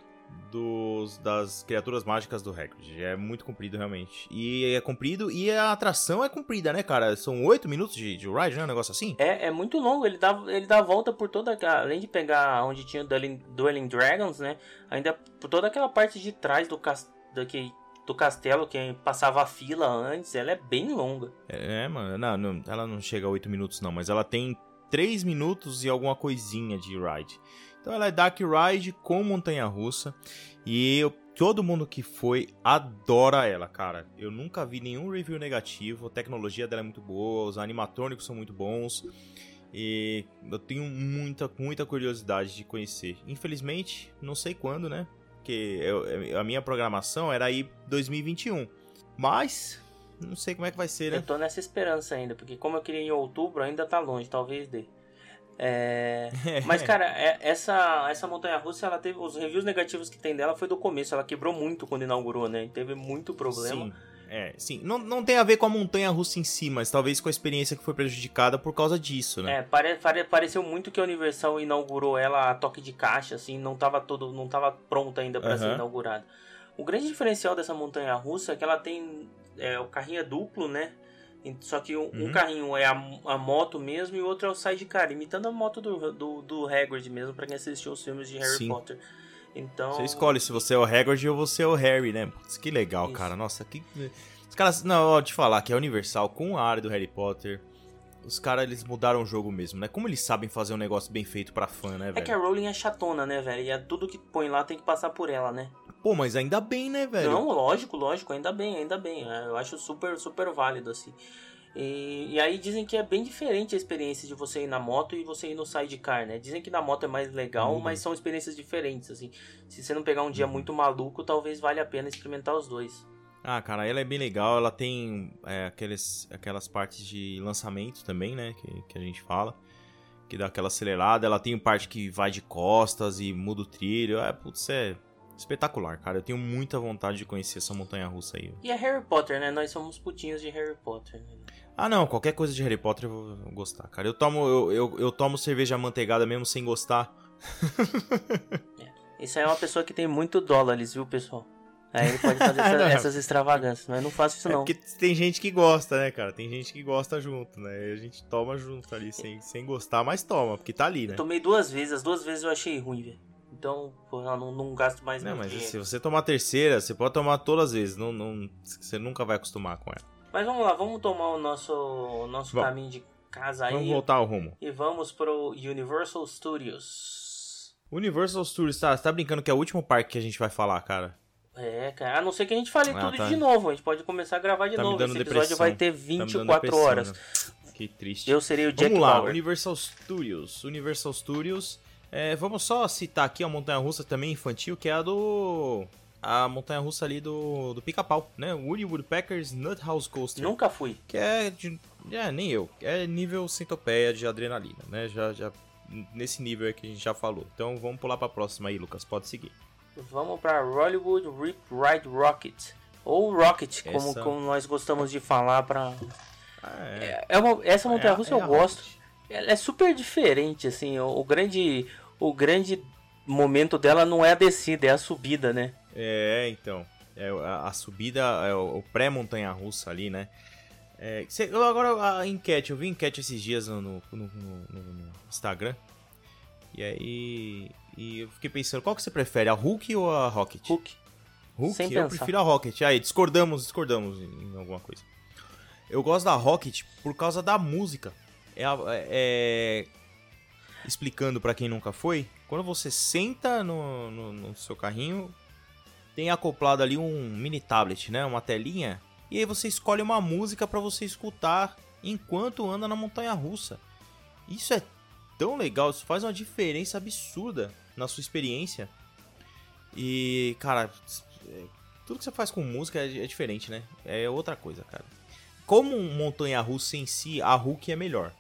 dos, das criaturas mágicas do Hagrid. É muito comprido, realmente. E é comprido e a atração é comprida, né, cara? São oito minutos de, de ride, né? Um negócio assim? É, é muito longo. Ele dá, ele dá a volta por toda. Além de pegar onde tinha o Dueling, Dueling Dragons, né? Ainda por toda aquela parte de trás do castelo. Que do castelo, que passava a fila antes, ela é bem longa. É, mano, não, não, ela não chega a 8 minutos não, mas ela tem 3 minutos e alguma coisinha de ride. Então ela é Dark Ride com montanha-russa e eu, todo mundo que foi adora ela, cara. Eu nunca vi nenhum review negativo, a tecnologia dela é muito boa, os animatrônicos são muito bons. E eu tenho muita, muita curiosidade de conhecer. Infelizmente, não sei quando, né? Porque eu, a minha programação era aí 2021. Mas não sei como é que vai ser, né? Eu tô nessa esperança ainda, porque como eu queria em outubro, ainda tá longe, talvez dê. É... Mas, cara, é, essa, essa montanha-russa, ela teve. Os reviews negativos que tem dela foi do começo. Ela quebrou muito quando inaugurou, né? Teve muito problema. Sim. É, sim. Não, não tem a ver com a montanha russa em si, mas talvez com a experiência que foi prejudicada por causa disso, né? É, pare, pare, pareceu muito que a Universal inaugurou ela a toque de caixa, assim, não tava todo, não tava pronta ainda para uhum. ser inaugurada. O grande diferencial dessa montanha russa é que ela tem é, o carrinho é duplo, né? Só que um, uhum. um carrinho é a, a, moto mesmo e o outro é o sidecar, imitando a moto do, do, do Hagrid mesmo, para quem assistiu os filmes de Harry Sim. Potter. Então. Você escolhe se você é o Hagrid ou você é o Harry, né? Putz, que legal, Isso. cara. Nossa, que. Os caras. Não, ó, te falar que é Universal com a área do Harry Potter. Os caras, eles mudaram o jogo mesmo, né? Como eles sabem fazer um negócio bem feito pra fã, né, velho? É que a Rowling é chatona, né, velho? E é tudo que põe lá tem que passar por ela, né? Pô, mas ainda bem, né, velho? Não, lógico, lógico, ainda bem, ainda bem. É, eu acho super, super válido, assim. E, e, aí dizem que é bem diferente a experiência de você ir na moto e você ir no sidecar, né? Dizem que na moto é mais legal, uhum. mas são experiências diferentes, assim. Se você não pegar um dia uhum. muito maluco, talvez valha a pena experimentar os dois. Ah, cara, ela é bem legal, ela tem é, aqueles, aquelas partes de lançamento também, né, que, que a gente fala, que dá aquela acelerada, ela tem parte que vai de costas e muda o trilho, é, putz, é espetacular, cara, eu tenho muita vontade de conhecer essa montanha-russa aí. E é Harry Potter, né, nós somos putinhos de Harry Potter, né? Ah, não, qualquer coisa de Harry Potter eu vou gostar, cara. Eu tomo, eu, eu, eu tomo cerveja manteigada mesmo sem gostar. é. Isso aí é uma pessoa que tem muito dólares, viu, pessoal? Aí ele pode fazer essa, essas extravagâncias, mas não faço isso é não. porque tem gente que gosta, né, cara? Tem gente que gosta junto, né? A gente toma junto ali, sem, sem gostar, mas toma, porque tá ali, né? Eu tomei duas vezes, as duas vezes eu achei ruim, velho. Então, porra, não, não gasto mais Não, mas dinheiro. se você tomar a terceira, você pode tomar todas as vezes, não, não, você nunca vai acostumar com ela. Mas vamos lá, vamos tomar o nosso, o nosso caminho de casa aí. Vamos voltar ao rumo. E vamos pro Universal Studios. Universal Studios, tá, você tá brincando que é o último parque que a gente vai falar, cara. É, cara, a não ser que a gente fale ah, tudo tá. de novo. A gente pode começar a gravar de tá novo. Esse episódio depressão. vai ter 24 tá horas. Né? Que triste. Eu seria o Jack Vamos lá, Bauer. Universal Studios. Universal Studios. É, vamos só citar aqui a montanha russa também infantil, que é a do a montanha russa ali do, do pica-pau, né? Woody Woodpeckers Nut House Coaster. Nunca fui. Que é de, É, nem eu. É nível centopeia de adrenalina, né? Já, já, nesse nível é que a gente já falou. Então vamos pular pra próxima aí, Lucas. Pode seguir. Vamos pra Hollywood Rip Ride Rocket. Ou Rocket, como, Essa- como nós gostamos de falar pra. Ah, é. É, é uma- essa montanha russa É- é eu gosto. Rocket. Ela é super diferente, assim. O, o grande. O grande momento dela não é a descida, é a subida, né? É, então. É, a, a subida, é o, o pré-montanha russa ali, né? É, cê- eu agora a enquete, eu vi enquete esses dias no, no- no- no- no Instagram. E aí. E eu fiquei pensando, qual que você prefere, a Hulk ou a Rocket? Hulk. Hulk? Sem eu pensar. prefiro a Rocket. Aí, discordamos, discordamos em, em alguma coisa. Eu gosto da Rocket por causa da música. É, a- é- explicando pra quem nunca foi, quando você senta no, no- no seu carrinho, tem acoplado ali um mini tablet, né? Uma telinha. E aí você escolhe uma música pra você escutar enquanto anda na montanha russa. Isso é tão legal, isso faz uma diferença absurda na sua experiência. E, cara, é, tudo que você faz com música é, é diferente, né? É outra coisa, cara. Como montanha russa em si, a Hulk é melhor.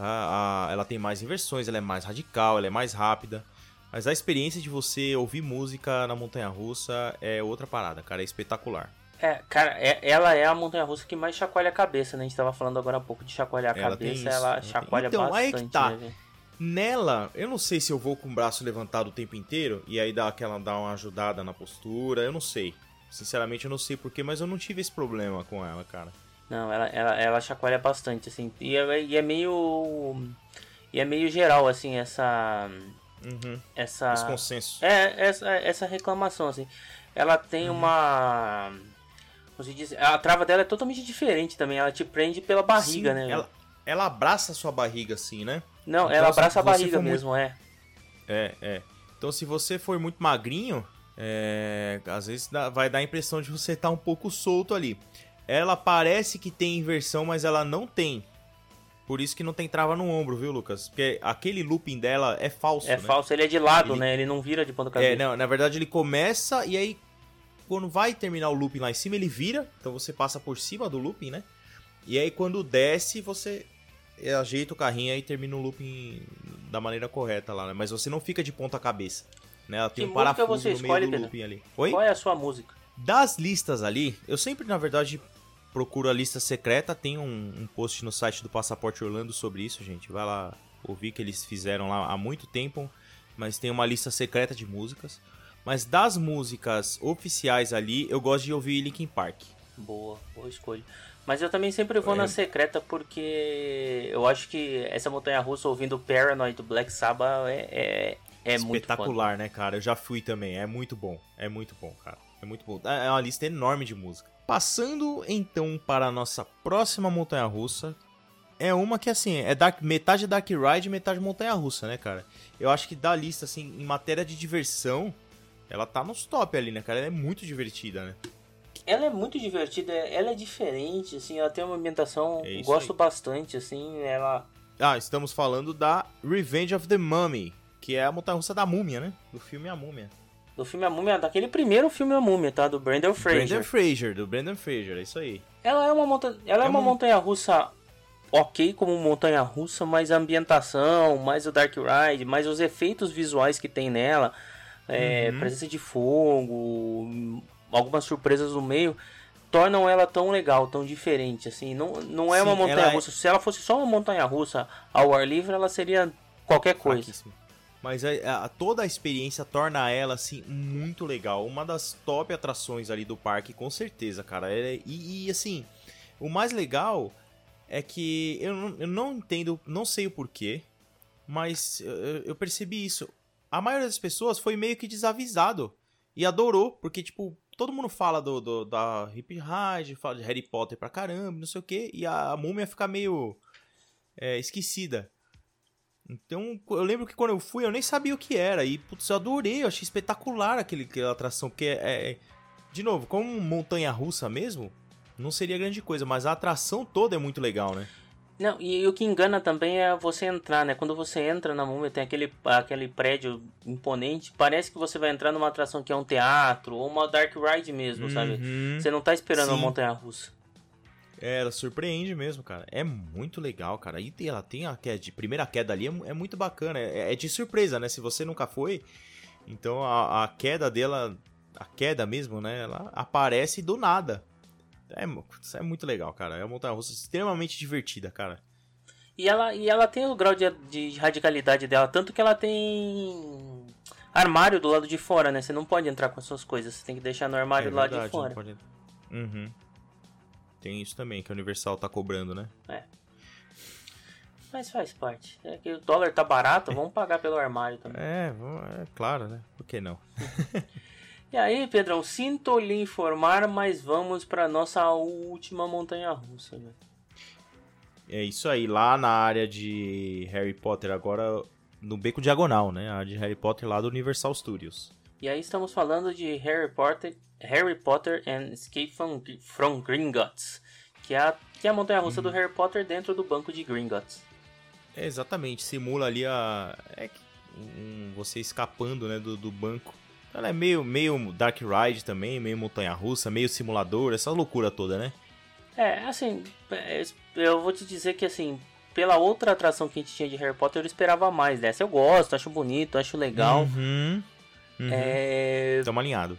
Tá? A- ela tem mais inversões, ela é mais radical, ela é mais rápida. Mas a experiência de você ouvir música na montanha russa é outra parada, cara. É espetacular. É, cara, é- ela é a montanha russa que mais chacoalha a cabeça, né? A gente tava falando agora há pouco de chacoalhar a Ela cabeça, isso, ela ela tem- chacoalha Então, aí bastante. que tá. né? Nela, eu não sei se eu vou com o braço levantado o tempo inteiro e aí dá aquela dá uma ajudada na postura, eu não sei. Sinceramente, eu não sei porquê, mas eu não tive esse problema com ela, cara. Não, ela, ela, ela chacoalha bastante, assim. E é, e é meio. E é meio geral, assim, essa. Uhum. Essa. Esse consenso. É, essa, essa reclamação, assim. Ela tem Uhum. uma. Como se diz? A trava dela é totalmente diferente também. Ela te prende pela barriga, Sim, né? Ela, ela abraça a sua barriga assim, né? Não, então, ela abraça a barriga for muito- mesmo, é. É, é. Então, se você for muito magrinho, é, às vezes dá- vai dar a impressão de você estar um pouco solto ali. Ela parece que tem inversão, mas ela não tem. Por isso que não tem trava no ombro, viu, Lucas? Porque aquele looping dela é falso, É né? falso, ele é de lado, Ele- né? Ele não vira de ponta cabeça. É, não, na verdade ele começa e aí quando vai terminar o looping lá em cima, ele vira, então você passa por cima do looping, né? E aí quando desce, você ajeita o carrinho e termina o looping da maneira correta lá, né? Mas você não fica de ponta cabeça, né? Ela tem Que um parafuso no escolhe, meio do Pedro? looping ali. Oi? Qual é a sua música? Das listas ali, eu sempre, na verdade, procuro a lista secreta. Tem um, um post no site do Passaporte Orlando sobre isso, gente. Vai lá ouvir que eles fizeram lá há muito tempo. Mas tem uma lista secreta de músicas. Mas das músicas oficiais ali, eu gosto de ouvir Linkin Park. Boa, boa escolha. Mas eu também sempre vou É. na secreta porque eu acho que essa montanha russa ouvindo Paranoid do Black Sabbath é, é, é. Espetacular, né, cara? Eu já fui também. É muito bom. É muito bom, cara. É muito bom. É uma lista enorme de música. Passando então para a nossa próxima montanha russa. É uma que assim, é dark, metade Dark Ride e metade montanha russa, né, cara? Eu acho que da lista, assim, em matéria de diversão, ela tá nos top ali, né, cara? Ela é muito divertida, né? Ela é muito divertida, ela é diferente, assim, ela tem uma ambientação, É gosto aí. bastante, assim, ela... Ah, estamos falando da Revenge of the Mummy, que é a montanha russa da múmia, né? Do filme A Múmia. Do filme A Múmia, daquele primeiro filme A Múmia, tá? Do Brandon Fraser. Brandon Fraser, do Brandon Fraser, é isso aí. Ela é uma montanha, ela é, É uma uma- montanha russa ok como montanha russa, mas a ambientação, mais o Dark Ride, mais os efeitos visuais que tem nela, é, Uhum. presença de fogo, algumas surpresas no meio, tornam ela tão legal, tão diferente, assim. Não, não é Sim, uma montanha ela é- russa. Se ela fosse só uma montanha russa ao ar livre, ela seria qualquer coisa. Fraquíssimo. Mas a, a- toda a experiência torna ela, assim, muito legal. Uma das top atrações ali do parque, com certeza, cara. É- e, e, assim, o mais legal é que eu não, eu não entendo, não sei o porquê, mas eu, eu percebi isso. A maioria das pessoas foi meio que desavisado e adorou, porque, tipo, todo mundo fala do, do- da Hip Ride, fala de Harry Potter pra caramba, não sei o quê, e a, a múmia fica meio é, esquecida. Então, eu lembro que quando eu fui, eu nem sabia o que era. E, putz, eu adorei, eu achei espetacular aquele, aquela atração. Porque, é, é- de novo, como montanha russa mesmo, não seria grande coisa. Mas a atração toda é muito legal, né? Não, e, o que engana também é você entrar, né? Quando você entra na múmia, tem aquele, aquele prédio imponente, parece que você vai entrar numa atração que é um teatro ou uma dark ride mesmo, sabe? Uhum. Você não tá esperando uma Sim. montanha russa. É, ela surpreende mesmo, cara. É muito legal, cara. E ela tem a queda, de primeira queda ali, é, é muito bacana. É, é, de surpresa, né? Se você nunca foi. Então a, a, queda dela, a queda mesmo, né? Ela aparece do nada. É, isso é muito legal, cara. É uma montanha russa extremamente divertida, cara. E ela, e ela tem o grau de, de radicalidade dela, tanto que ela tem armário do lado de fora, né? Você não pode entrar com as suas coisas, você tem que deixar no armário é, do lado verdade, de fora. Pode... Uhum. Tem isso também, que a Universal tá cobrando, né? É. Mas faz parte. É que o dólar tá barato, vamos pagar pelo armário também. É, é claro, né? Por que não? e aí, Pedrão, sinto lhe informar, mas vamos para nossa última montanha russa, né? É isso aí, lá na área de Harry Potter, agora no Beco Diagonal, né? A área de Harry Potter lá do Universal Studios. E aí estamos falando de Harry Potter, Harry Potter and Escape from, from Gringotts, que é a, que é a montanha-russa do uhum. Harry Potter dentro do banco de Gringotts. É, exatamente, simula ali a é, um, você escapando, né, do, do banco. Ela é meio, meio Dark Ride também, meio montanha-russa, meio simulador, essa loucura toda, né? É, assim, é, eu vou te dizer que assim, pela outra atração que a gente tinha de Harry Potter, eu esperava mais dessa. Eu gosto, acho bonito, acho legal. Uhum. Uhum. É... Tamo alinhado.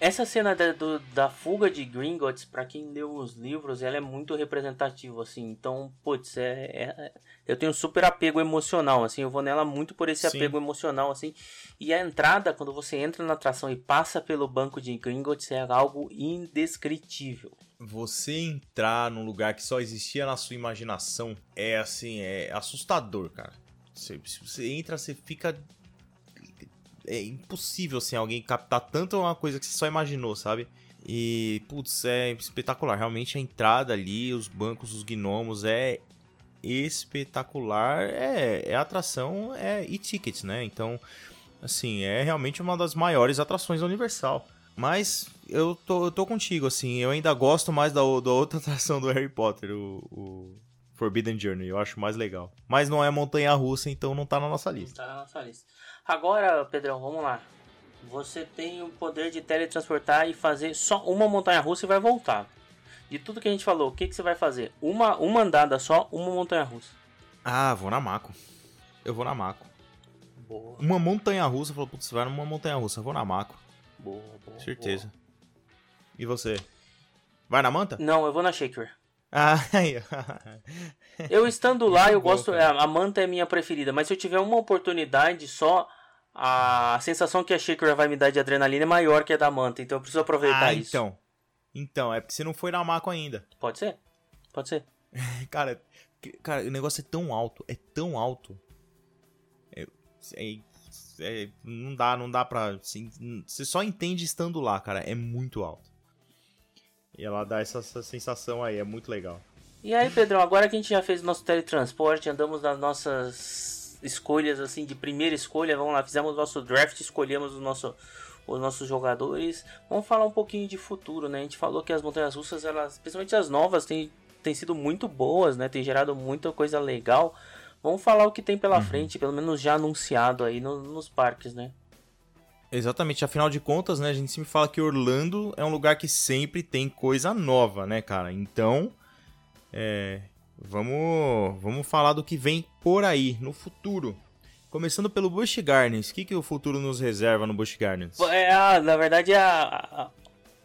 Essa cena da, do, da fuga de Gringotts, para quem leu os livros, ela é muito representativa, assim. Então, putz, é, é, eu tenho super apego emocional, assim. Eu vou nela muito por esse Sim. apego emocional, assim. E a entrada, quando você entra na atração e passa pelo banco de Gringotts, é algo indescritível. Você entrar num lugar que só existia na sua imaginação é, assim, é assustador, cara. Você, você entra, você fica é impossível, assim, alguém captar tanto uma coisa que você só imaginou, sabe? E, putz, é espetacular. Realmente a entrada ali, os bancos, os gnomos, é espetacular. É, é atração, é e-tickets, né? Então, assim, é realmente uma das maiores atrações da Universal. Mas eu tô, eu tô contigo, assim, eu ainda gosto mais da, da outra atração do Harry Potter, o, o Forbidden Journey, eu acho mais legal. Mas não é montanha russa, então não tá na nossa lista. Não tá na nossa lista. Agora, Pedrão, vamos lá. Você tem o poder de teletransportar e fazer só uma montanha russa e vai voltar. De tudo que a gente falou, o que, que você vai fazer? Uma, uma andada só, uma montanha russa. Ah, vou na Mako. Eu vou na Mako. Boa. Uma montanha russa, falou, putz, vai numa montanha russa, vou na Mako. Boa, boa. Certeza. Boa. E você? Vai na manta? Não, eu vou na Shaker. Ah, eu estando lá, eu gosto. a manta é minha preferida, mas se eu tiver uma oportunidade só, a sensação que a xícara vai me dar de adrenalina é maior que a da manta, então eu preciso aproveitar ah, isso. Então. Então, é porque você não foi na Mako ainda. Pode ser. Pode ser. cara, cara, o negócio é tão alto, é tão alto. É, é, é, não dá, não dá pra. Assim, você só entende estando lá, cara. É muito alto. E ela dá essa, essa sensação aí, é muito legal. E aí, Pedrão, agora que a gente já fez o nosso teletransporte, andamos nas nossas escolhas assim de primeira escolha. Vamos lá, fizemos nosso draft, escolhemos o nosso, os nossos jogadores. Vamos falar um pouquinho de futuro, né? A gente falou que as montanhas russas, elas, principalmente as novas, têm, têm sido muito boas, né? Tem gerado muita coisa legal. Vamos falar o que tem pela uhum. frente, pelo menos já anunciado aí no, nos parques, né? Exatamente, afinal de contas, né, a gente sempre fala que Orlando é um lugar que sempre tem coisa nova, né, cara? Então, é, Vamos, vamos falar do que vem por aí, no futuro. Começando pelo Busch Gardens. O que, que o futuro nos reserva no Busch Gardens? É, a, na verdade, a,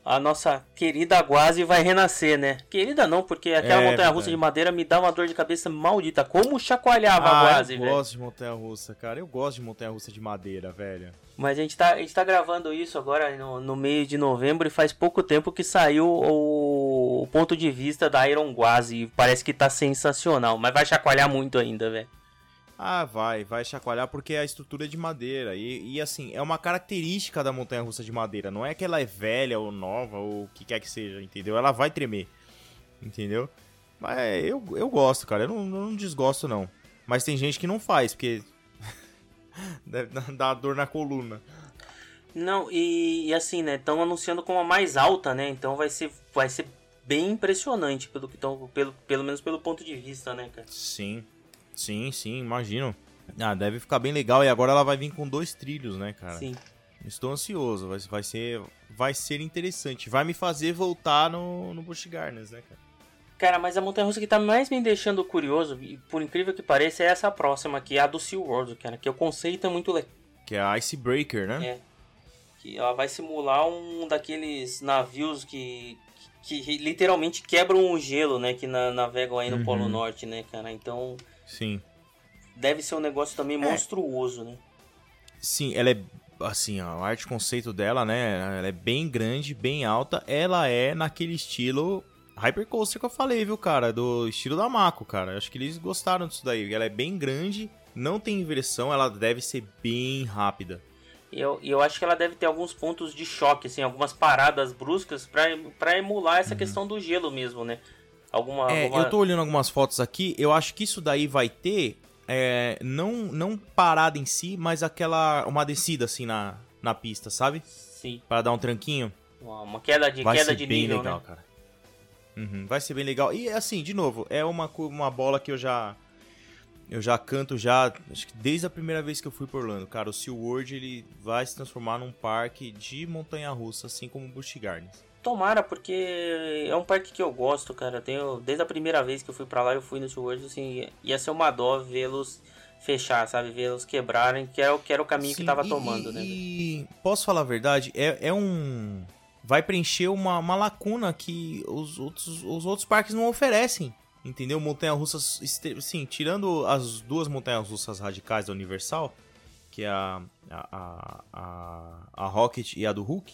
a, a nossa querida Guazi vai renascer, né? Querida não, porque aquela é, montanha-russa de madeira me dá uma dor de cabeça maldita. Como chacoalhava ah, a Guazi, velho. eu gosto de montanha-russa, cara. Eu gosto de montanha-russa de madeira, velho. Mas a gente tá, a gente tá gravando isso agora no, no meio de novembro e faz pouco tempo que saiu o, o ponto de vista da Iron Guazi. Parece que tá sensacional, mas vai chacoalhar muito ainda, velho. Ah, vai, vai chacoalhar porque a estrutura é de madeira. E, e assim, é uma característica da montanha russa de madeira. Não é que ela é velha ou nova ou o que quer que seja, entendeu? Ela vai tremer. Entendeu? Mas eu, eu gosto, cara. Eu não, não desgosto, não. Mas tem gente que não faz, porque Deve dar dor na coluna. Não, e, e assim, né? Estão anunciando como a mais alta, né? Então vai ser, vai ser bem impressionante, pelo, que tão, pelo, pelo menos pelo ponto de vista, né, cara? Sim, sim, sim, imagino. Ah, deve ficar bem legal. E agora ela vai vir com dois trilhos, né, cara? Sim. Estou ansioso, vai, vai, ser, vai ser interessante. Vai me fazer voltar no, no Busch Gardens, né, cara? Cara, mas a montanha russa que tá mais me deixando curioso, e por incrível que pareça, é essa próxima aqui, a do SeaWorld, cara, que o conceito é muito legal. Que é a Icebreaker, né? É. Que ela vai simular um daqueles navios que, que, que literalmente quebram o gelo, né? Que na, navegam aí no Uhum. Polo Norte, né, cara? Então Sim. deve ser um negócio também monstruoso, né? Sim, ela é assim, ó, a arte conceito dela, né? Ela é bem grande, bem alta. Ela é naquele estilo Hypercoaster que eu falei, viu, cara? Do estilo da Mako, cara. Acho que eles gostaram disso daí. Ela é bem grande, não tem inversão, ela deve ser bem rápida. E eu, eu acho que ela deve ter alguns pontos de choque, assim, algumas paradas bruscas pra, pra emular essa questão do gelo mesmo, né? Alguma, Uhum. É, alguma- eu tô olhando algumas fotos aqui, eu acho que isso daí vai ter, é, não, não parada em si, mas aquela, uma descida assim na, na pista, sabe? Sim, Para dar um tranquinho. uma, uma queda de, vai queda ser de bem nível, legal, né? cara. Uhum, vai ser bem legal. E assim, de novo, é uma, uma bola que eu já. Eu já canto já, acho que desde a primeira vez que eu fui por Orlando, cara, o SeaWorld ele vai se transformar num parque de montanha-russa, assim como o Busch Gardens. Tomara, porque é um parque que eu gosto, cara. Eu Tenho, desde a primeira vez que eu fui pra lá, eu fui no SeaWorld, assim, ia ser uma dó vê-los fechar, sabe? Vê-los quebrarem, que era, o- que era o caminho que Sim, tava e- tomando, e, né? E posso falar a verdade? É, é um. Vai preencher uma, uma lacuna que os outros, os outros parques não oferecem. Entendeu? Montanha-russas. Sim, tirando as duas montanhas-russas radicais da Universal, que é a, a, a, a, a Rocket e a do Hulk.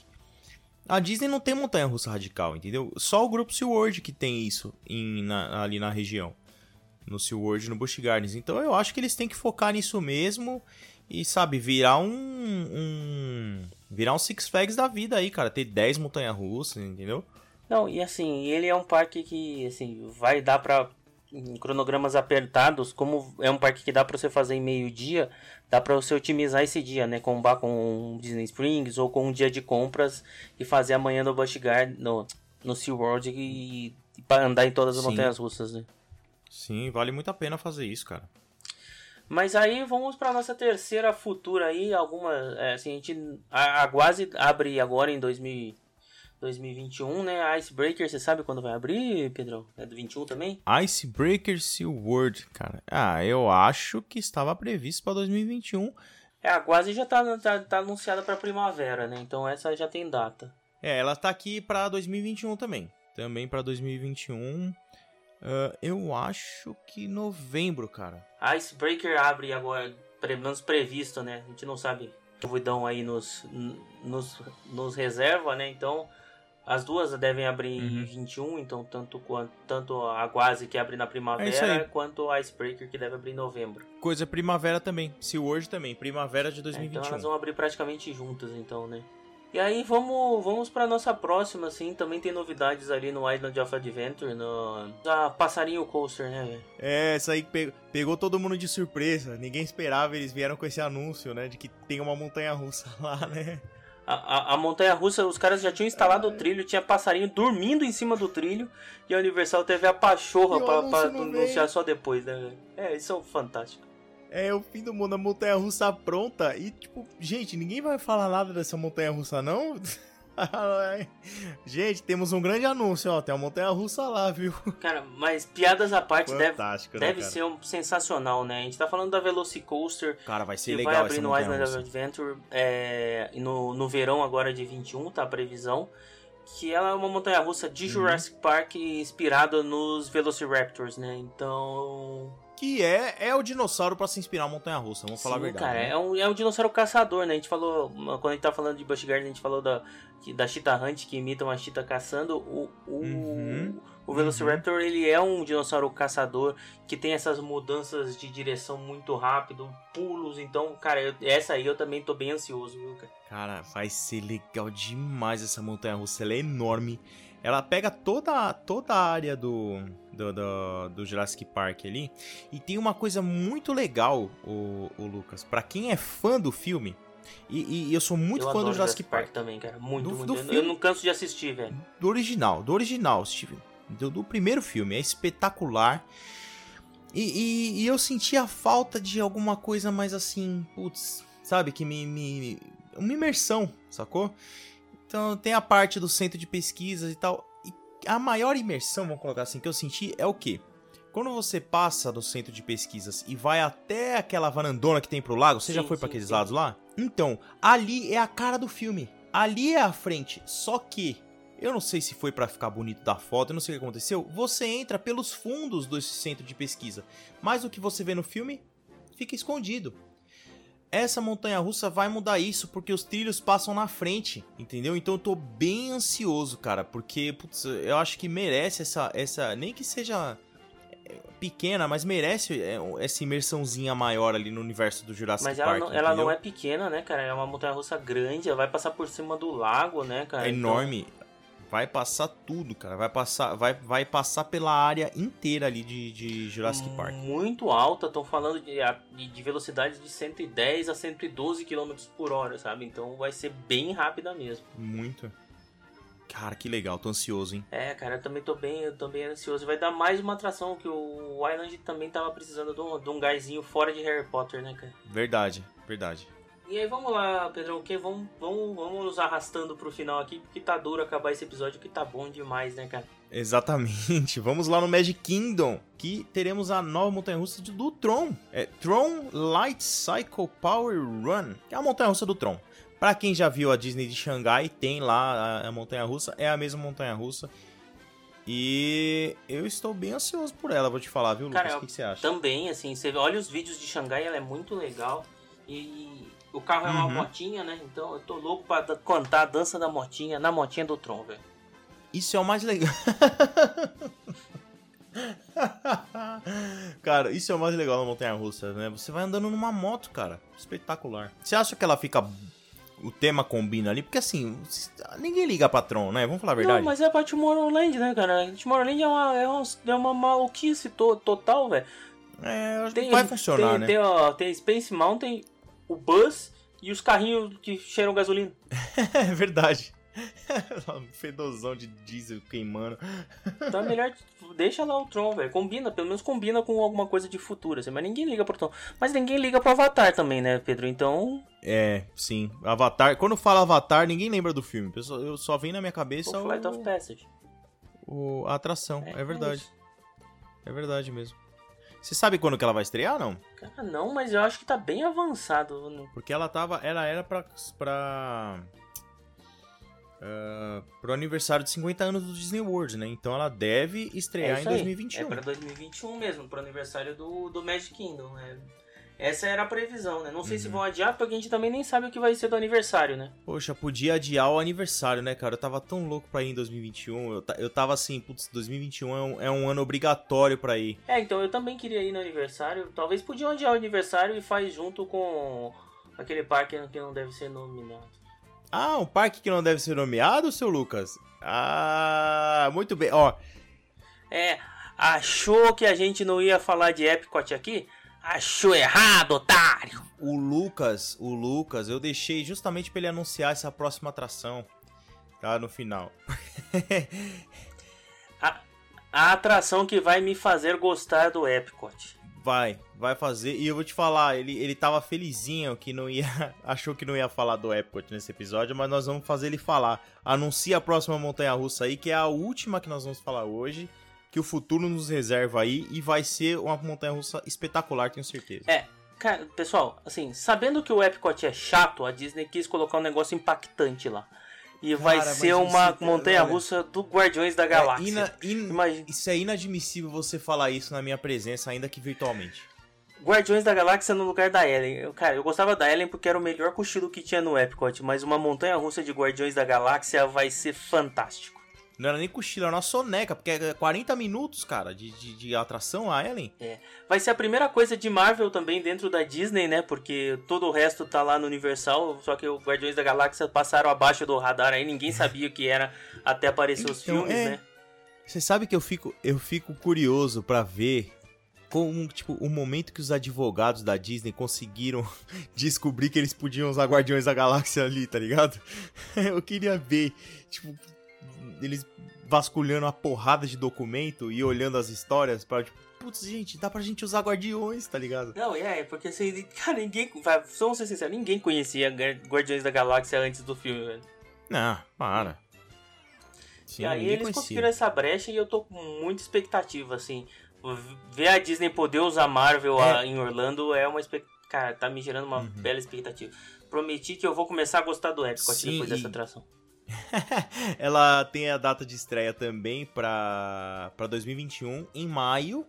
A Disney não tem montanha-russa radical, entendeu? Só o grupo SeaWorld que tem isso em, na- ali na região. No SeaWorld e no Busch Gardens. Então eu acho que eles têm que focar nisso mesmo e, sabe, virar um, um. Virar um Six Flags da vida aí, cara. Ter 10 montanha-russas, entendeu? Não, e assim, ele é um parque que, assim, vai dar pra. Em cronogramas apertados, como é um parque que dá pra você fazer em meio-dia, dá pra você otimizar esse dia, né? Combar com Disney Springs ou com um dia de compras e fazer amanhã no Busch Gardens, no, no SeaWorld e, e para andar em todas as montanhas russas, né? Sim, vale muito a pena fazer isso, cara. Mas aí vamos para nossa terceira futura aí, alguma, é, assim, a gente a, a Guazi abre agora em 2000, 2021, né? A Icebreaker, você sabe quando vai abrir, Pedrão? É do 21 também? Icebreaker SeaWorld, cara. Ah, eu acho que estava previsto pra 2021. É, a Guazi já tá, tá, tá anunciada para primavera, né? Então essa já tem data. É, ela tá aqui pra 2021 também. Também pra 2021. Ah, eu acho que novembro, cara. Icebreaker abre agora, pelo menos previsto, né? A gente não sabe. O Vidão aí nos, nos, nos reserva, né? Então, as duas devem abrir em Uhum. 21, então tanto, quanto, tanto a Guazi que abre na É primavera, aí. quanto a Icebreaker que deve abrir em novembro. Coisa primavera também. SeaWorld também. Primavera de É, então 2021. elas vão abrir praticamente juntas, então, né? E aí vamos, vamos pra nossa próxima, assim, também tem novidades ali no Island of Adventure, no... A Passarinho Coaster, né, velho? É, essa aí pe- pegou todo mundo de surpresa. Ninguém esperava, eles vieram com esse anúncio, né? De que tem uma montanha russa lá, né? A, a, a montanha russa, os caras já tinham instalado o trilho, tinha passarinho dormindo em cima do trilho e a Universal teve a pachorra não anunciar só depois, né? É, isso é fantástico. É o fim do mundo, a montanha russa pronta. E, tipo, gente, ninguém vai falar nada dessa montanha russa, não? gente, temos um grande anúncio, ó. Tem uma montanha russa lá, viu? Cara, mas piadas à parte deve, Fantástico, né, deve cara? ser um, sensacional, né? A gente tá falando da Velocicoaster, Cara, vai ser que legal vai abrir no Island. Adventure é, no, no verão agora de 21, tá a previsão. Que ela é uma montanha russa de Uhum. Jurassic Park inspirada nos Velociraptors, né? Então. Que é, é o dinossauro pra se inspirar a montanha russa, vamos falar a Sim, verdade. cara, né? é, um, é um dinossauro caçador, né? A gente falou, quando a gente tá falando de Busch Gardens, a gente falou da, da Cheetah Hunt, que imita uma Cheetah caçando. O, o, Uhum, o Velociraptor, ele é um dinossauro caçador que tem essas mudanças de direção muito rápido, pulos. Então, cara, eu- essa aí eu também tô bem ansioso, viu, cara? Cara, vai ser legal demais essa montanha russa. Ela é enorme. Ela pega toda, toda a área do, do, do, do Jurassic Park ali. E tem uma coisa muito legal, o, o Lucas. Pra quem é fã do filme, e, e eu sou muito eu fã do Jurassic Park. também, cara. Muito, Do- muito. do eu, eu filme. não canso de assistir, velho. Do original, do original, Steven. Do, do primeiro filme. É espetacular. E, e- e eu senti a falta de alguma coisa mais assim, putz, sabe? Que me. me uma imersão, sacou? Então tem a parte do centro de pesquisas e tal. E, a maior imersão, vamos colocar assim, que eu senti é o quê? Quando você passa do centro de pesquisas e vai até aquela varandona que tem pro lago, você já Sim, foi pra sim, aqueles sim. lados lá? Então, ali é a cara do filme. Ali é a frente. Só que, eu não sei se foi pra ficar bonito da foto, eu não sei o que aconteceu. Você entra pelos fundos desse centro de pesquisa. Mas o que você vê no filme fica escondido. Essa montanha russa vai mudar isso porque os trilhos passam na frente, entendeu? Então eu tô bem ansioso, cara, porque putz, eu acho que merece essa essa nem que seja é, pequena, mas merece é, essa imersãozinha maior ali no universo do Jurassic Mas ela, Park. não, ela não é pequena, né, cara? É uma montanha russa grande, ela vai passar por cima do lago, né, cara? É Então, enorme. Vai passar tudo, cara. Vai passar, vai, vai passar pela área inteira ali de, de Jurassic Park. Muito alta, estão falando de, de de velocidades de 110 a 112 km por hora, sabe? Então vai ser bem rápida mesmo. Muito. Cara, que legal. Tô ansioso, hein? É, cara, eu também tô bem, eu tô bem ansioso. Vai dar mais uma atração que o Island também tava precisando de um, de um gásinho fora de Harry Potter, né, cara? Verdade, verdade. E aí vamos lá, Pedrão, que vamos, vamos, vamos nos arrastando pro final aqui, porque tá duro acabar esse episódio que tá bom demais, né, cara? Exatamente. Vamos lá no Magic Kingdom, que teremos a nova montanha-russa do Tron. É Tron Light Cycle Power Run, que é a montanha-russa do Tron. Pra quem já viu a Disney de Xangai, tem lá a, a montanha-russa, é a mesma montanha-russa. E eu estou bem ansioso por ela, vou te falar, viu, Lucas? Cara, o que, que você acha? Também, assim, você olha os vídeos de Xangai, ela é muito legal. E o carro é uma Uhum. motinha, né? Então eu tô louco pra contar a dança da motinha na motinha do Tron, velho. Isso é o mais legal. cara, isso é o mais legal na montanha russa, né? Você vai andando numa moto, cara. Espetacular. Você acha que ela fica. O tema combina ali? Porque assim, ninguém liga pra Tron, né? Vamos falar a verdade. Não, mas é pra Tomorrowland, né, cara? Tomorrowland é uma, é uma, é uma maluquice to- total, velho. É, acho que vai funcionar, tem, né? Tem, ó, tem Space Mountain, o Buzz e os carrinhos que cheiram gasolina. É verdade. um fedozão de diesel queimando. Então é melhor. Deixa lá o Tron, velho. Combina, pelo menos combina com alguma coisa de futuro, assim. Mas ninguém liga pro Tron. Mas ninguém liga pro Avatar também, né, Pedro? Então. É, sim. Avatar. Quando fala Avatar, ninguém lembra do filme. Eu só, eu só vem na minha cabeça O Flight of o, Passage. o- a atração. É, verdade. isso. É verdade mesmo. Você sabe quando que ela vai estrear, não? Cara, não, mas eu acho que tá bem avançado. no- Porque ela tava. Ela era pra. pra ah, pro aniversário de 50 anos do Disney World, né? Então ela deve estrear em isso aí. 2021. É pra 2021 mesmo, pro aniversário do, do Magic Kingdom. né? Essa era a previsão, né? Não sei se Uhum. vão adiar, porque a gente também nem sabe o que vai ser do aniversário, né? Poxa, podia adiar o aniversário, né, cara? Eu tava tão louco pra ir em 2021. Eu, eu tava assim, putz, 2021 é um, é um ano obrigatório pra ir. É, então eu também queria ir no aniversário. Talvez podiam adiar o aniversário e faz junto com aquele parque que não deve ser nominado. Ah, um parque que não deve ser nomeado, seu Lucas? Ah, muito bem. Ó, É, achou que a gente não ia falar de Epcot aqui? Achou errado, otário! o Lucas, o Lucas, eu deixei justamente pra ele anunciar essa próxima atração, tá? No final. A, a atração que vai me fazer gostar do Epcot. Vai, vai fazer. E eu vou te falar, ele, ele tava felizinho que não ia. Achou que não ia falar do Epcot nesse episódio, mas nós vamos fazer ele falar. Anuncia a próxima montanha russa aí, que é a última que nós vamos falar hoje. Que o futuro nos reserva aí e vai ser uma montanha russa espetacular, tenho certeza. É, cara, pessoal, assim, sabendo que o Epcot é chato, a Disney quis colocar um negócio impactante lá. E vai Cara, ser mas uma isso, montanha russa do Guardiões da É Galáxia. ina- in- Imagina. Isso é inadmissível você falar isso na minha presença, ainda que virtualmente. Guardiões da Galáxia no lugar da Ellen. Eu, cara, eu gostava da Ellen porque era o melhor cochilo que tinha no Epcot, mas uma montanha russa de Guardiões da Galáxia vai ser fantástico. Não era nem cochilo, era uma soneca, porque é 40 minutos, cara, de, de, de atração a Ellen. Vai ser a primeira coisa de Marvel também dentro da Disney, né? Porque todo o resto tá lá no Universal, só que o Guardiões da Galáxia passaram abaixo do radar aí, ninguém sabia o que era até aparecer os Então, filmes, é. né? Você sabe que eu fico, eu fico curioso pra ver como, tipo, o momento que os advogados da Disney conseguiram descobrir que eles podiam usar Guardiões da Galáxia ali, tá ligado? Eu queria ver, tipo, eles vasculhando uma porrada de documento e olhando as histórias pra, tipo, putz, gente, dá pra gente usar Guardiões, tá ligado? Não, é, porque assim, cara, ninguém. Vamos ser sinceros, ninguém conhecia Guardiões da Galáxia antes do filme, velho. Não, para. Sim, e aí eles conhecia. conseguiram essa brecha e eu tô com muita expectativa, assim. Ver a Disney poder usar Marvel É. a- em Orlando é uma expectativa. Cara, tá me gerando uma bela expectativa. Prometi que eu vou começar a gostar do Epcot Sim, depois e- dessa atração. Ela tem a data de estreia também pra, pra 2021, em maio.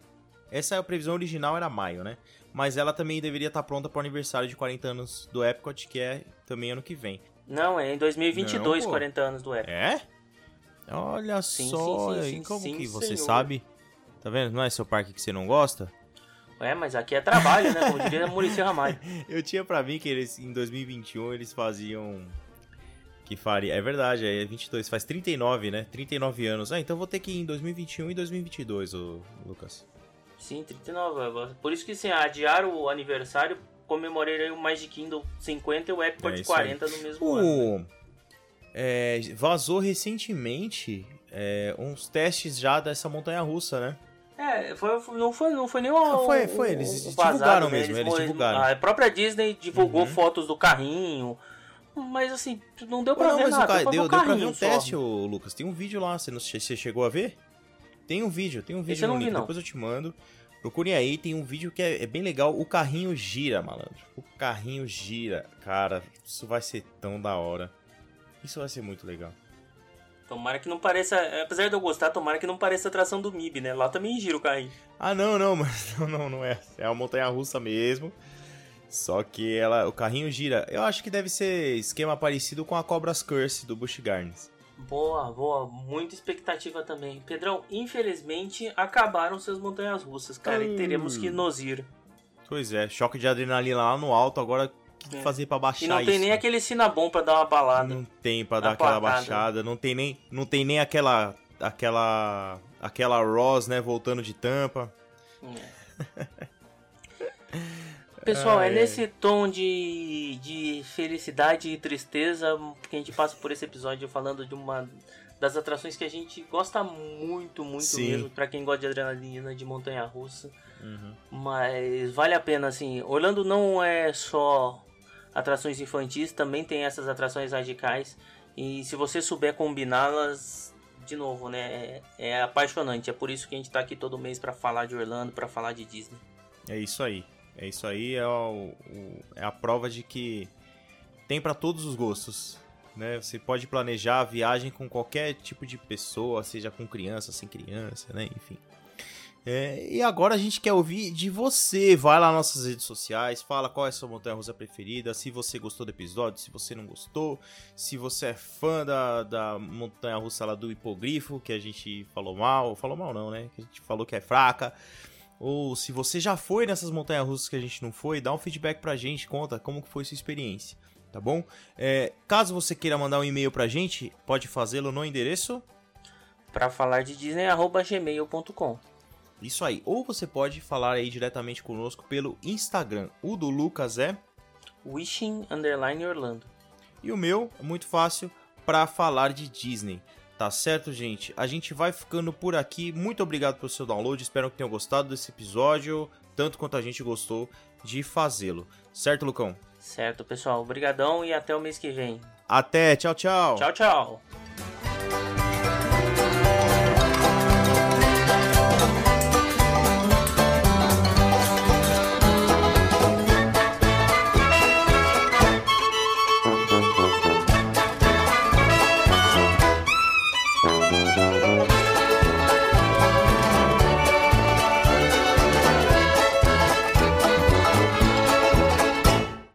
Essa é a previsão original, era maio, né? Mas ela também deveria estar pronta pro aniversário de 40 anos do Epcot, que é também ano que vem. Não, é em 2022, Não, pô. 40 anos do Epcot. É? Olha Sim, só, sim, sim, sim, como que você senhor. sabe? Tá vendo? Não é seu parque que você não gosta? É, mas aqui é trabalho, né? Como diria Maurício Ramalho. Eu tinha pra mim que eles em 2021 eles faziam que faria. É verdade, é 22, faz 39, né? 39 anos. Ah, então vou ter que ir em 2021 e 2022, ô Lucas. Sim, 39. Por isso que, assim, adiaram o aniversário, comemorei o Magic Kingdom 50 e o Epcot É isso aí. 40 no mesmo ano. O é, vazou recentemente é, uns testes já dessa montanha russa, né? É, foi, não foi, não foi nem um, Foi, foi, eles um divulgaram né? mesmo, eles mo- divulgaram. A própria Disney divulgou Uhum. fotos do carrinho, mas assim, não deu pra não, ver mas o nada. ca- deu, deu, pra deu ver pra o ver um só. teste, ô, Lucas. Tem um vídeo lá, você, não, você chegou a ver? Tem um vídeo, tem um vídeo eu no vi, link, não. depois eu te mando. Procurem aí, tem um vídeo que é, é bem legal. O carrinho gira, malandro. O carrinho gira. Cara, isso vai ser tão da hora. Isso vai ser muito legal. Tomara que não pareça, apesar de eu gostar, tomara que não pareça a atração do MIB, né? Lá também gira o carrinho. Ah, não, não, mas não, não, não é. É uma montanha russa mesmo. Só que ela, o carrinho gira. Eu acho que deve ser esquema parecido com a Cobra's Curse do Busch Gardens. Boa, boa, muita expectativa também. Pedrão, infelizmente acabaram suas montanhas russas, cara, e Hum. teremos que nos ir. Pois é, choque de adrenalina lá no alto, agora o que É. fazer pra baixar E não tem isso? nem aquele sinabom pra dar uma balada. Não tem pra dar aquela placada. baixada, não tem nem, não tem nem aquela aquela aquela Ross, né, voltando de tampa. É. Pessoal, Ah, é é. nesse tom de, de felicidade e tristeza que a gente passa por esse episódio falando de uma das atrações que a gente gosta muito, muito Sim. mesmo, pra quem gosta de adrenalina, de montanha russa. Mas vale a pena, assim. Orlando não é só atrações infantis, também tem essas atrações radicais. E se você souber combiná-las, de novo, né? É, é apaixonante. É por isso que a gente tá aqui todo mês pra falar de Orlando, pra falar de Disney. É isso aí. É isso aí, é, o- o- é a prova de que tem pra todos os gostos. Né? Você pode planejar a viagem com qualquer tipo de pessoa, seja com criança, sem criança, né? Enfim. É, e agora a gente quer ouvir de você. Vai lá nas nossas redes sociais, fala qual é a sua montanha russa preferida, se você gostou do episódio, se você não gostou, se você é fã da, da montanha russa lá do hipogrifo, que a gente falou mal, falou mal não, né? Que a gente falou que é fraca. Ou se você já foi nessas montanhas russas que a gente não foi, dá um feedback pra gente, conta como que foi sua experiência, tá bom? É, caso você queira mandar um e-mail pra gente, pode fazê-lo no endereço Pra falar de Disney, gmail.com. Isso aí. Ou você pode falar aí diretamente conosco pelo Instagram. O do Lucas é Wishing Underline Orlando. e o meu é muito fácil para falar de Disney. Tá certo, gente? A gente vai ficando por aqui. Muito obrigado pelo seu download. Espero que tenham gostado desse episódio, tanto quanto a gente gostou de fazê-lo. Certo, Lucão? Certo, pessoal. Obrigadão e até o mês que vem. Até, tchau, tchau. Tchau, tchau.